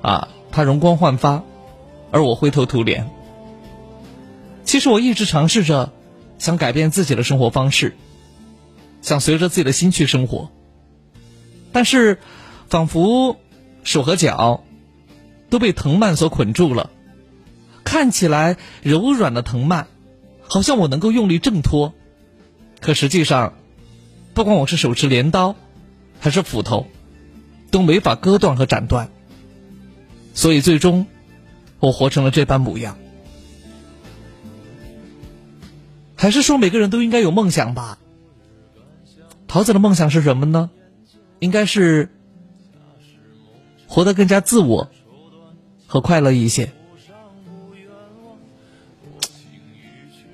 啊，他容光焕发，而我灰头土脸。其实我一直尝试着想改变自己的生活方式，想随着自己的心去生活，但是仿佛。手和脚都被藤蔓所捆住了，看起来柔软的藤蔓，好像我能够用力挣脱，可实际上，不管我是手持镰刀，还是斧头，都没法割断和斩断。所以最终，我活成了这般模样。还是说每个人都应该有梦想吧？桃子的梦想是什么呢？应该是。活得更加自我和快乐一些。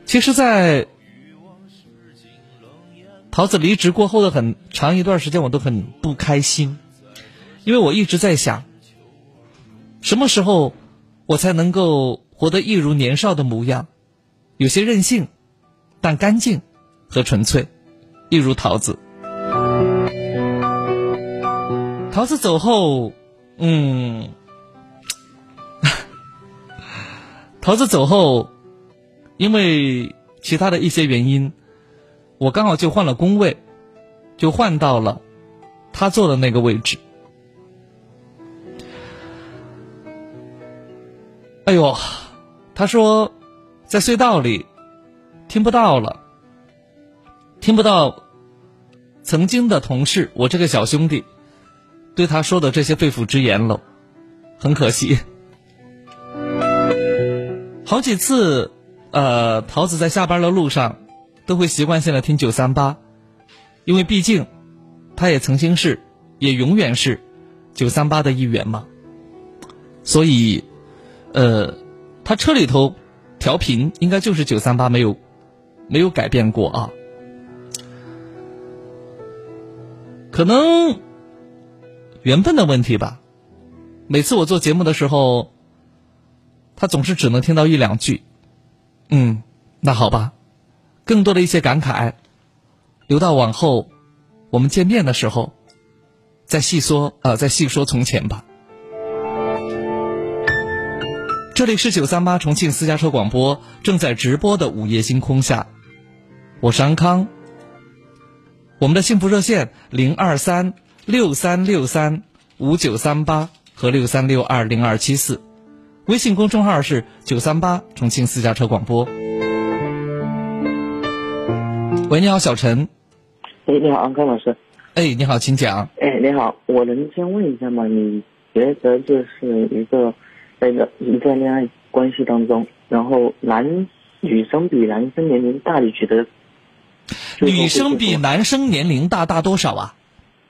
其实，在桃子离职过后的很长一段时间，我都很不开心，因为我一直在想，什么时候我才能够活得一如年少的模样，有些任性，但干净和纯粹，一如桃子。桃子走后。嗯，[LAUGHS] 桃子走后，因为其他的一些原因，我刚好就换了工位，就换到了他坐的那个位置。哎呦，他说在隧道里听不到了，听不到曾经的同事，我这个小兄弟。对他说的这些肺腑之言了，很可惜。好几次，呃，桃子在下班的路上，都会习惯性的听九三八，因为毕竟，他也曾经是，也永远是九三八的一员嘛。所以，呃，他车里头调频应该就是九三八，没有没有改变过啊。可能。缘分的问题吧，每次我做节目的时候，他总是只能听到一两句。嗯，那好吧，更多的一些感慨，留到往后我们见面的时候再细说啊，再细说从前吧。这里是九三八重庆私家车广播正在直播的午夜星空下，我是安康。我们的幸福热线零二三。六三六三五九三八和六三六二零二七四，微信公众号是九三八重庆私家车广播。喂，你好，小陈。哎，你好，安康老师。哎，你好，请讲。哎，你好，我能先问一下吗？你觉得就是一个在一个一段恋爱关系当中，然后男女生比男生年龄大，你觉得？[LAUGHS] 女生比男生年龄大大多少啊？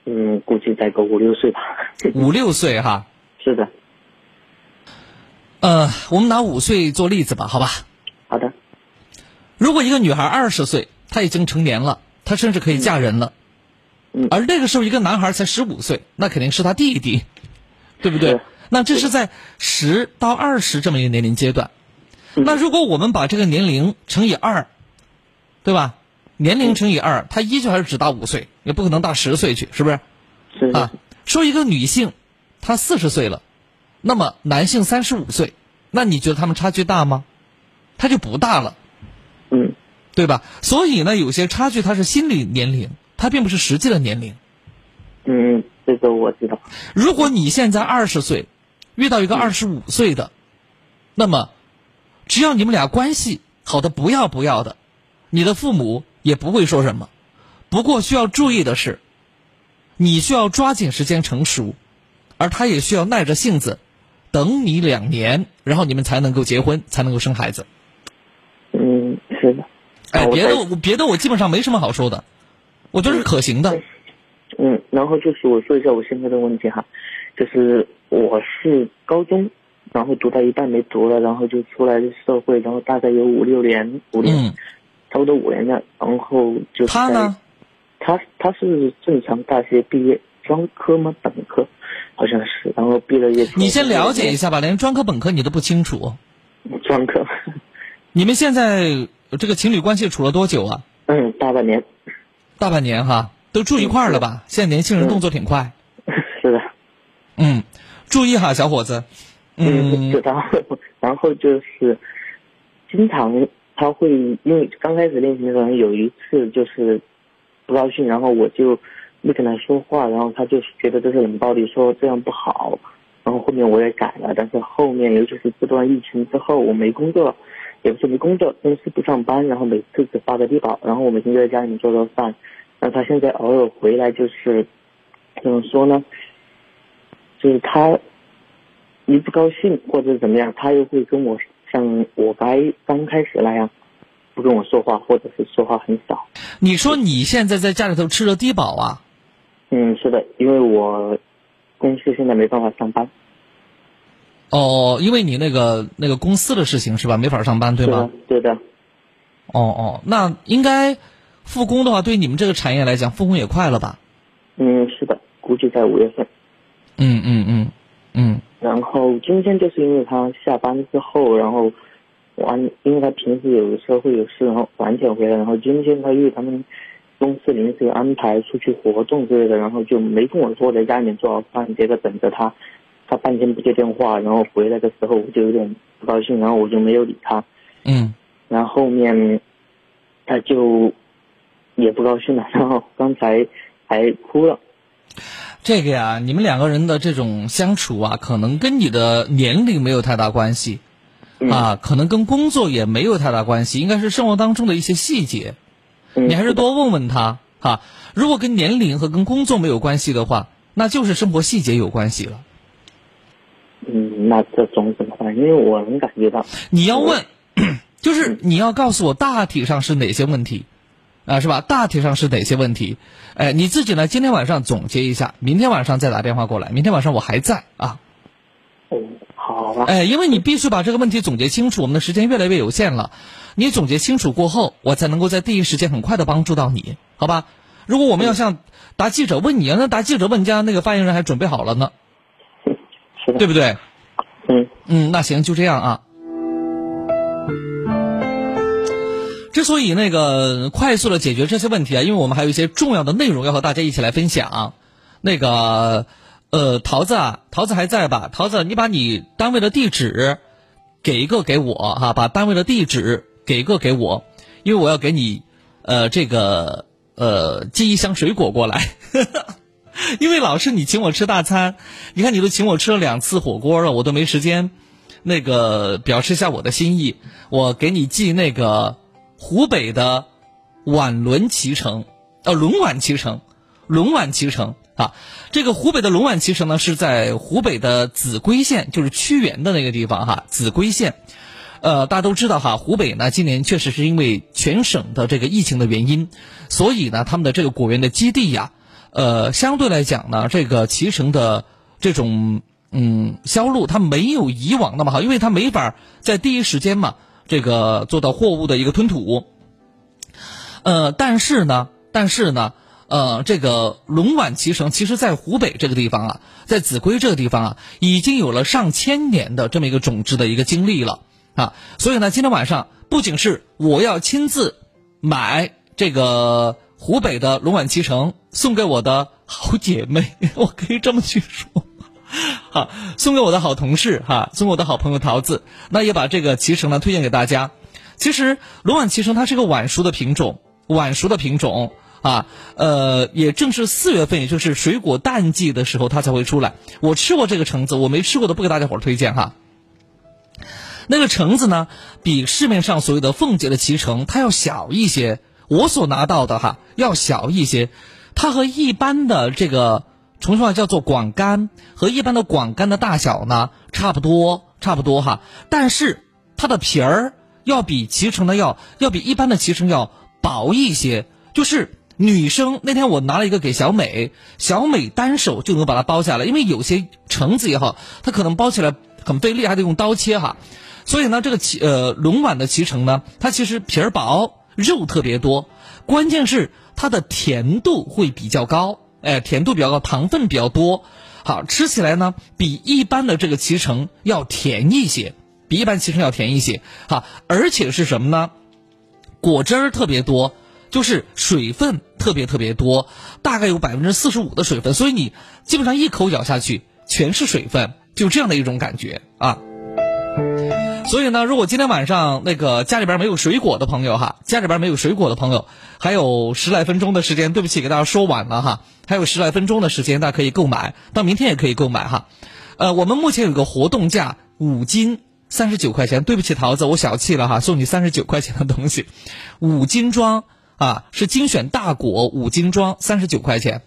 嗯，估计在个五六岁吧。[LAUGHS] 五六岁哈。是的。呃，我们拿五岁做例子吧，好吧？好的。如果一个女孩二十岁，她已经成年了，她甚至可以嫁人了。嗯。而那个时候，一个男孩才十五岁，那肯定是他弟弟，对不对？那这是在十到二十这么一个年龄阶段。那如果我们把这个年龄乘以二，对吧？年龄乘以二，他依旧还是只大五岁，也不可能大十岁去，是不是？是啊。说一个女性，她四十岁了，那么男性三十五岁，那你觉得他们差距大吗？他就不大了，嗯，对吧？所以呢，有些差距它是心理年龄，它并不是实际的年龄。嗯，这个我知道。如果你现在二十岁，遇到一个二十五岁的，那么只要你们俩关系好的不要不要的，你的父母也不会说什么。不过需要注意的是，你需要抓紧时间成熟，而他也需要耐着性子等你两年，然后你们才能够结婚，才能够生孩子。嗯，是的。哎，别的我别的我基本上没什么好说的，我觉得是可行的。嗯，然后就是我说一下我现在的问题哈，就是我是高中，然后读到一半没读了，然后就出来社会，然后大概有五六年，五年，差不多五年了，然后就他呢，他他是正常大学毕业，专科吗？本科，好像是，然后毕了业。你先了解一下吧，连专科本科你都不清楚。专科。[LAUGHS] 你们现在这个情侣关系处了多久啊？嗯，大半年。大半年哈。都住一块儿了吧？现在年轻人动作挺快。[LAUGHS] 是的。嗯，注意哈，小伙子。嗯。然后，[LAUGHS] 然后就是经常他会因为刚开始练习的时候有一次就是不高兴，然后我就没跟他说话，然后他就觉得这是冷暴力，说这样不好。然后后面我也改了，但是后面尤其是这段疫情之后，我没工作，也不是没工作，公司不上班，然后每次只发个低保，然后我每天就在家里面做做饭。那他现在偶尔回来，就是怎么说呢？就是他一不高兴或者怎么样，他又会跟我像我该刚开始那样，不跟我说话，或者是说话很少。你说你现在在家里头吃了低保啊？嗯，是的，因为我公司现在没办法上班。哦，因为你那个那个公司的事情是吧？没法上班对吗？对的。哦哦，那应该。复工的话，对你们这个产业来讲，复工也快了吧？嗯，是的，估计在五月份。嗯嗯嗯嗯。然后今天就是因为他下班之后，然后晚，因为他平时有的时候会有事，然后晚点回来。然后今天他因为他们公司临时安排出去活动之类的，然后就没跟我说，在家里面做好饭，接着等着他。他半天不接电话，然后回来的时候我就有点不高兴，然后我就没有理他。嗯。然后后面他就。也不高兴了，然后刚才还哭了。这个呀，你们两个人的这种相处啊，可能跟你的年龄没有太大关系，啊，可能跟工作也没有太大关系，应该是生活当中的一些细节。你还是多问问他哈。如果跟年龄和跟工作没有关系的话，那就是生活细节有关系了。嗯，那这种怎么办？因为我能感觉到。你要问，就是你要告诉我大体上是哪些问题。啊，是吧？大体上是哪些问题？哎，你自己呢？今天晚上总结一下，明天晚上再打电话过来。明天晚上我还在啊。哦，好吧。哎，因为你必须把这个问题总结清楚，我们的时间越来越有限了。你总结清楚过后，我才能够在第一时间很快的帮助到你，好吧？如果我们要像答记者问你啊，那答记者问家那个发言人还准备好了呢，对不对？嗯嗯，那行就这样啊。所以那个快速的解决这些问题啊，因为我们还有一些重要的内容要和大家一起来分享。那个，呃，桃子啊，桃子还在吧？桃子，你把你单位的地址给一个给我哈，把单位的地址给一个给我，因为我要给你呃这个呃寄一箱水果过来。因为老是你请我吃大餐，你看你都请我吃了两次火锅了，我都没时间那个表示一下我的心意，我给你寄那个。湖北的皖轮脐橙，呃，轮皖脐橙，轮皖脐橙啊，这个湖北的轮皖脐橙呢，是在湖北的秭归县，就是屈原的那个地方哈，秭归县，呃，大家都知道哈，湖北呢今年确实是因为全省的这个疫情的原因，所以呢他们的这个果园的基地呀，呃，相对来讲呢，这个脐橙的这种嗯销路它没有以往那么好，因为它没法在第一时间嘛，这个做到货物的一个吞吐。呃，但是呢，但是呢，呃，这个龙碗脐橙，其实在湖北这个地方啊，在秭归这个地方啊，已经有了上千年的这么一个种植的一个经历了啊。所以呢，今天晚上不仅是我要亲自买这个湖北的龙碗脐橙送给我的好姐妹，[LAUGHS] 我可以这么去说，[LAUGHS] 好，送给我的好同事哈，送给我的好朋友桃子，那也把这个脐橙呢推荐给大家。其实龙碗脐橙它是个晚熟的品种。晚熟的品种啊，呃，也正是四月份，也就是水果淡季的时候，它才会出来。我吃过这个橙子，我没吃过的不给大家伙儿推荐哈。那个橙子呢，比市面上所谓的凤姐的脐橙它要小一些，我所拿到的哈要小一些。它和一般的这个重庆话叫做广柑，和一般的广柑的大小呢差不多，差不多哈。但是它的皮儿要比脐橙的要要比一般的脐橙要。薄一些，就是女生那天我拿了一个给小美，小美单手就能把它剥下来，因为有些橙子也好，它可能剥起来很费力，还得用刀切哈。所以呢，这个脐呃龙碗的脐橙呢，它其实皮儿薄，肉特别多，关键是它的甜度会比较高，哎，甜度比较高，糖分比较多，好吃起来呢比一般的这个脐橙要甜一些，比一般脐橙要甜一些，好，而且是什么呢？果汁儿特别多，就是水分特别特别多，大概有百分之四十五的水分，所以你基本上一口咬下去全是水分，就这样的一种感觉啊。所以呢，如果今天晚上那个家里边没有水果的朋友哈，家里边没有水果的朋友，还有十来分钟的时间，对不起，给大家说晚了哈，还有十来分钟的时间，大家可以购买，到明天也可以购买哈。呃，我们目前有个活动价五斤。三十九块钱，对不起桃子，我小气了哈，送你三十九块钱的东西，五斤装啊，是精选大果五斤装，三十九块钱，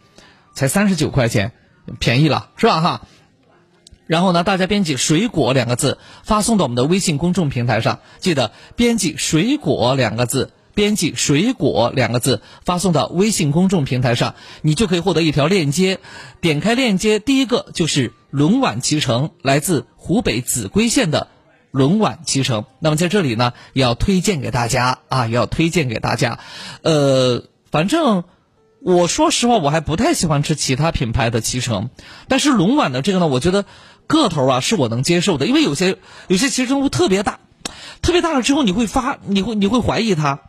才三十九块钱，便宜了是吧哈？然后呢，大家编辑“水果”两个字发送到我们的微信公众平台上，记得编辑“水果”两个字，编辑“水果”两个字发送到微信公众平台上，你就可以获得一条链接，点开链接，第一个就是龙碗脐橙，来自湖北秭归县的。龙碗脐橙，那么在这里呢，也要推荐给大家啊，也要推荐给大家。呃，反正我说实话，我还不太喜欢吃其他品牌的脐橙，但是龙碗的这个呢，我觉得个头啊是我能接受的，因为有些有些脐橙特别大，特别大了之后，你会发，你会你会怀疑它，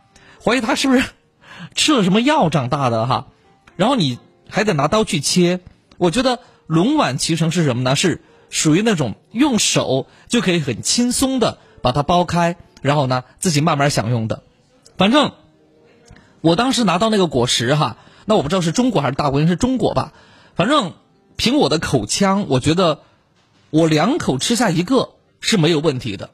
怀疑它是不是 [LAUGHS] 吃了什么药长大的哈，然后你还得拿刀去切。我觉得龙碗脐橙是什么呢？是。属于那种用手就可以很轻松的把它剥开，然后呢自己慢慢享用的。反正我当时拿到那个果实哈，那我不知道是中国还是大国，应该是中国吧。反正凭我的口腔，我觉得我两口吃下一个是没有问题的。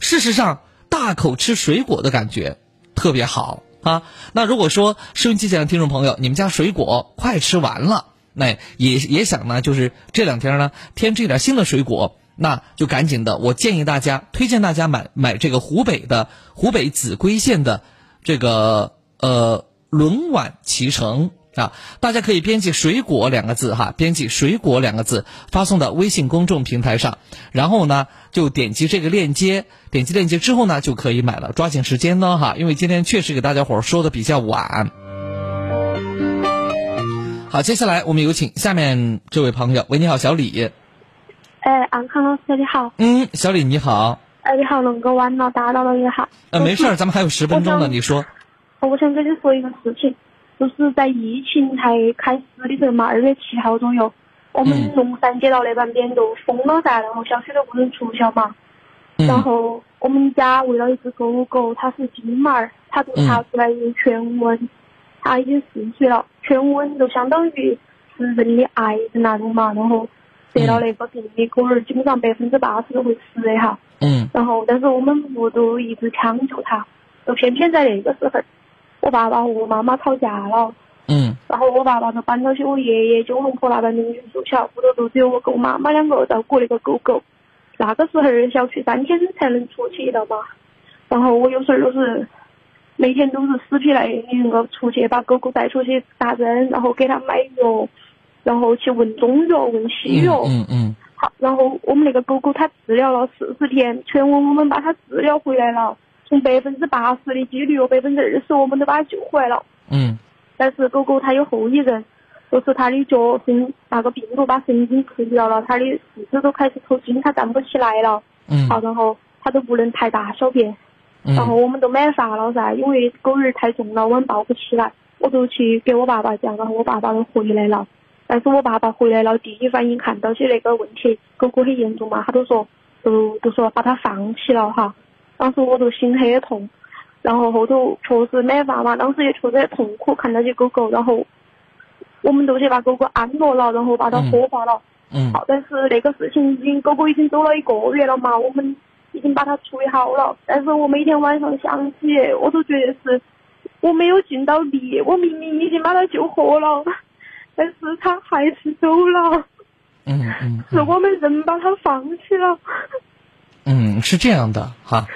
事实上，大口吃水果的感觉特别好啊。那如果说收音机前的听众朋友，你们家水果快吃完了。那也也想呢，就是这两天呢，添置一点新的水果，那就赶紧的。我建议大家，推荐大家买买这个湖北的湖北秭归县的这个呃轮碗脐橙啊，大家可以编辑“水果”两个字哈，编辑“水果”两个字发送到微信公众平台上，然后呢就点击这个链接，点击链接之后呢就可以买了，抓紧时间呢哈，因为今天确实给大家伙说的比较晚。好，接下来我们有请下面这位朋友。喂，你好，小李。哎，安康老师，你好。嗯，小李你好。哎，你好，弄个晚了，打扰了你好。呃，没事儿，咱们还有十分钟呢，你说。我想跟你说一个事情，就是在疫情才开始的时候嘛，二月七号左右，我们龙山街道那半边都封了噻，然后小区都不能出校嘛。然后我们家喂了一只狗狗，它是金毛儿，它就查出来有犬瘟，它已经四岁了，犬瘟就相当于是人的癌症那种嘛，然后得了那个病的狗儿基本上百分之八十都会死的哈。嗯。然后，但是我们屋都一直抢救它，就偏偏在那个时候，我爸爸和我妈妈吵架了。嗯。然后我爸爸就搬到去我爷爷九龙坡那边邻居住小，屋头就只有我跟我妈妈两个照顾那个狗狗。那个时候小区三天才能出去一道嘛。然后我有时候都是每天都是死皮赖脸能够出去把狗狗带出去打针，然后给它买药，然后去问中药、问西药。嗯嗯。好，然后我们那个狗狗它治疗了四十天，全文我们把它治疗回来了，从百分之八十的几率有百分之二十我们都把它救回来了。嗯。但是狗狗它有后遗症，就是它的脚神那个病毒把神经刺激到了，它的四肢都开始抽筋，它站不起来了。嗯。好，然后它都不能太大小便。嗯。然后我们都买饭了噻，因为狗儿太重了，我们抱不起来，我就去给我爸爸讲，然后我爸爸都回来了。但是我爸爸回来了，第一反应看到起那个问题，狗狗很严重嘛，他都说，都都说把它放弃了哈。当时我都心很痛，然后后头确实没办法嘛，当时也确实很痛苦，看到起狗狗，然后我们都去把狗狗安乐了，然后把它火化了。嗯。好，但是那个事情已经狗狗已经走了一个月了嘛，我们已经把它处理好了，但是我每天晚上想起，我都觉得是我没有尽到力，我明明已经把它救活了。[LAUGHS] 但是它还是走了，嗯嗯，是我们人把它放弃了。嗯，是这样的哈，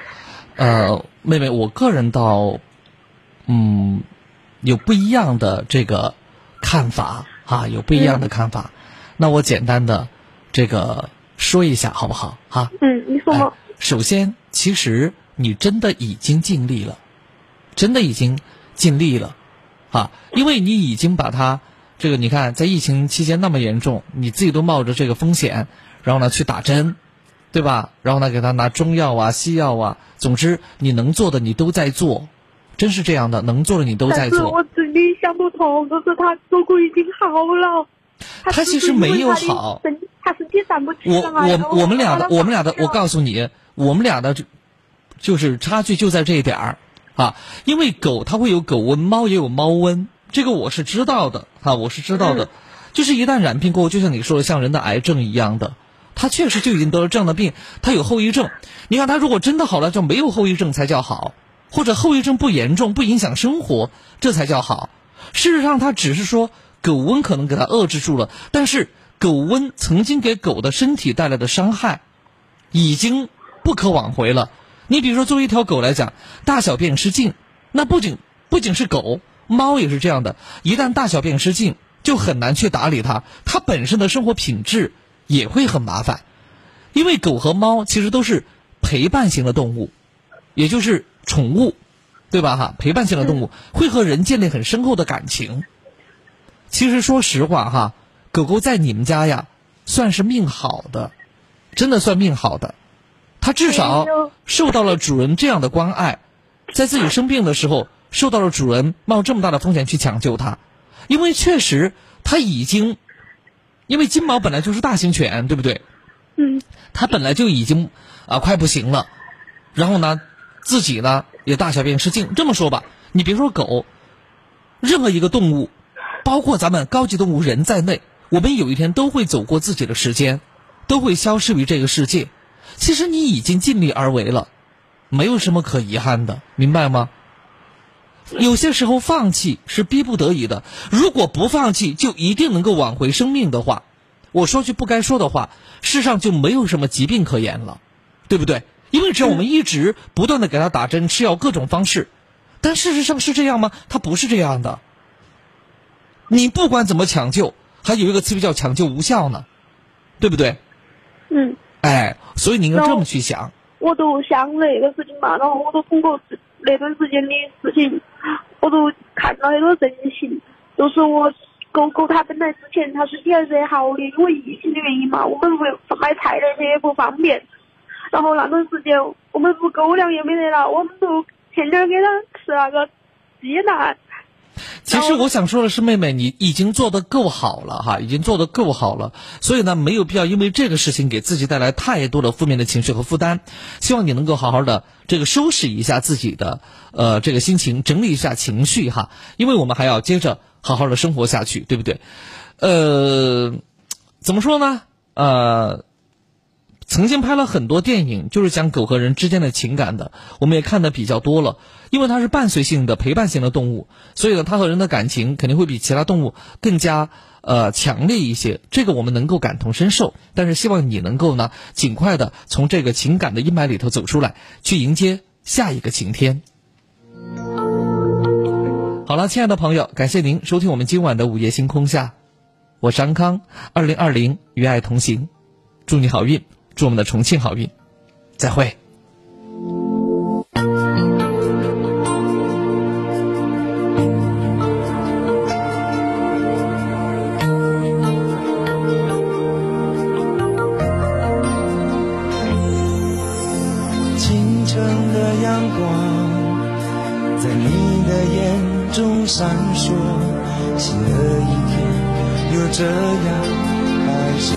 呃，妹妹，我个人倒，嗯，有不一样的这个看法哈，有不一样的看法。那我简单的这个说一下好不好哈？嗯，你说嘛。首先，其实你真的已经尽力了，真的已经尽力了，啊，因为你已经把它。这个你看，在疫情期间那么严重，你自己都冒着这个风险，然后呢去打针，对吧？然后呢给他拿中药啊、西药啊，总之你能做的你都在做，真是这样的，能做的你都在做。我真的想不通，可是他狗狗已经好了，他其实没有好，他身体站不起来。我我我们俩的我们俩的，我告诉你，我们俩的就就是差距就在这一点儿啊，因为狗它会有狗瘟，猫也有猫瘟。这个我是知道的啊，我是知道的，就是一旦染病过后，就像你说的，像人的癌症一样的，他确实就已经得了这样的病，他有后遗症。你看他如果真的好了，就没有后遗症才叫好，或者后遗症不严重，不影响生活，这才叫好。事实上，他只是说狗瘟可能给他遏制住了，但是狗瘟曾经给狗的身体带来的伤害，已经不可挽回了。你比如说，作为一条狗来讲，大小便失禁，那不仅不仅是狗。猫也是这样的，一旦大小便失禁，就很难去打理它，它本身的生活品质也会很麻烦。因为狗和猫其实都是陪伴型的动物，也就是宠物，对吧？哈，陪伴型的动物会和人建立很深厚的感情。其实说实话哈，狗狗在你们家呀，算是命好的，真的算命好的，它至少受到了主人这样的关爱，在自己生病的时候。受到了主人冒这么大的风险去抢救它，因为确实它已经，因为金毛本来就是大型犬，对不对？嗯。它本来就已经啊快不行了，然后呢，自己呢也大小便失禁。这么说吧，你别说狗，任何一个动物，包括咱们高级动物人在内，我们有一天都会走过自己的时间，都会消失于这个世界。其实你已经尽力而为了，没有什么可遗憾的，明白吗？有些时候放弃是逼不得已的，如果不放弃就一定能够挽回生命的话，我说句不该说的话，世上就没有什么疾病可言了，对不对？因为只要我们一直不断的给他打针、吃药各种方式，但事实上是这样吗？他不是这样的。你不管怎么抢救，还有一个词语叫抢救无效呢，对不对？嗯。哎，所以你应该这么去想。我都想那个事情嘛，然后我都通过那段时间的事情。我都看到很多人性，就是我狗狗它本来之前它身体还是好的，因为疫情的原因嘛，我们不买菜那些也不方便。然后那段时间我们不狗粮也没得了，我们都天天给它吃那个鸡蛋。其实我想说的是，妹妹，你已经做得够好了哈，已经做得够好了，所以呢，没有必要因为这个事情给自己带来太多的负面的情绪和负担。希望你能够好好的这个收拾一下自己的呃这个心情，整理一下情绪哈，因为我们还要接着好好的生活下去，对不对？呃，怎么说呢？呃，曾经拍了很多电影，就是讲狗和人之间的情感的，我们也看的比较多了。因为它是伴随性的、陪伴型的动物，所以呢，它和人的感情肯定会比其他动物更加呃强烈一些。这个我们能够感同身受，但是希望你能够呢，尽快的从这个情感的阴霾里头走出来，去迎接下一个晴天。好了，亲爱的朋友，感谢您收听我们今晚的午夜星空下，我是安康，二零二零与爱同行，祝你好运，祝我们的重庆好运，再会。清晨的阳光在你的眼中闪烁，新的一天又这样开始。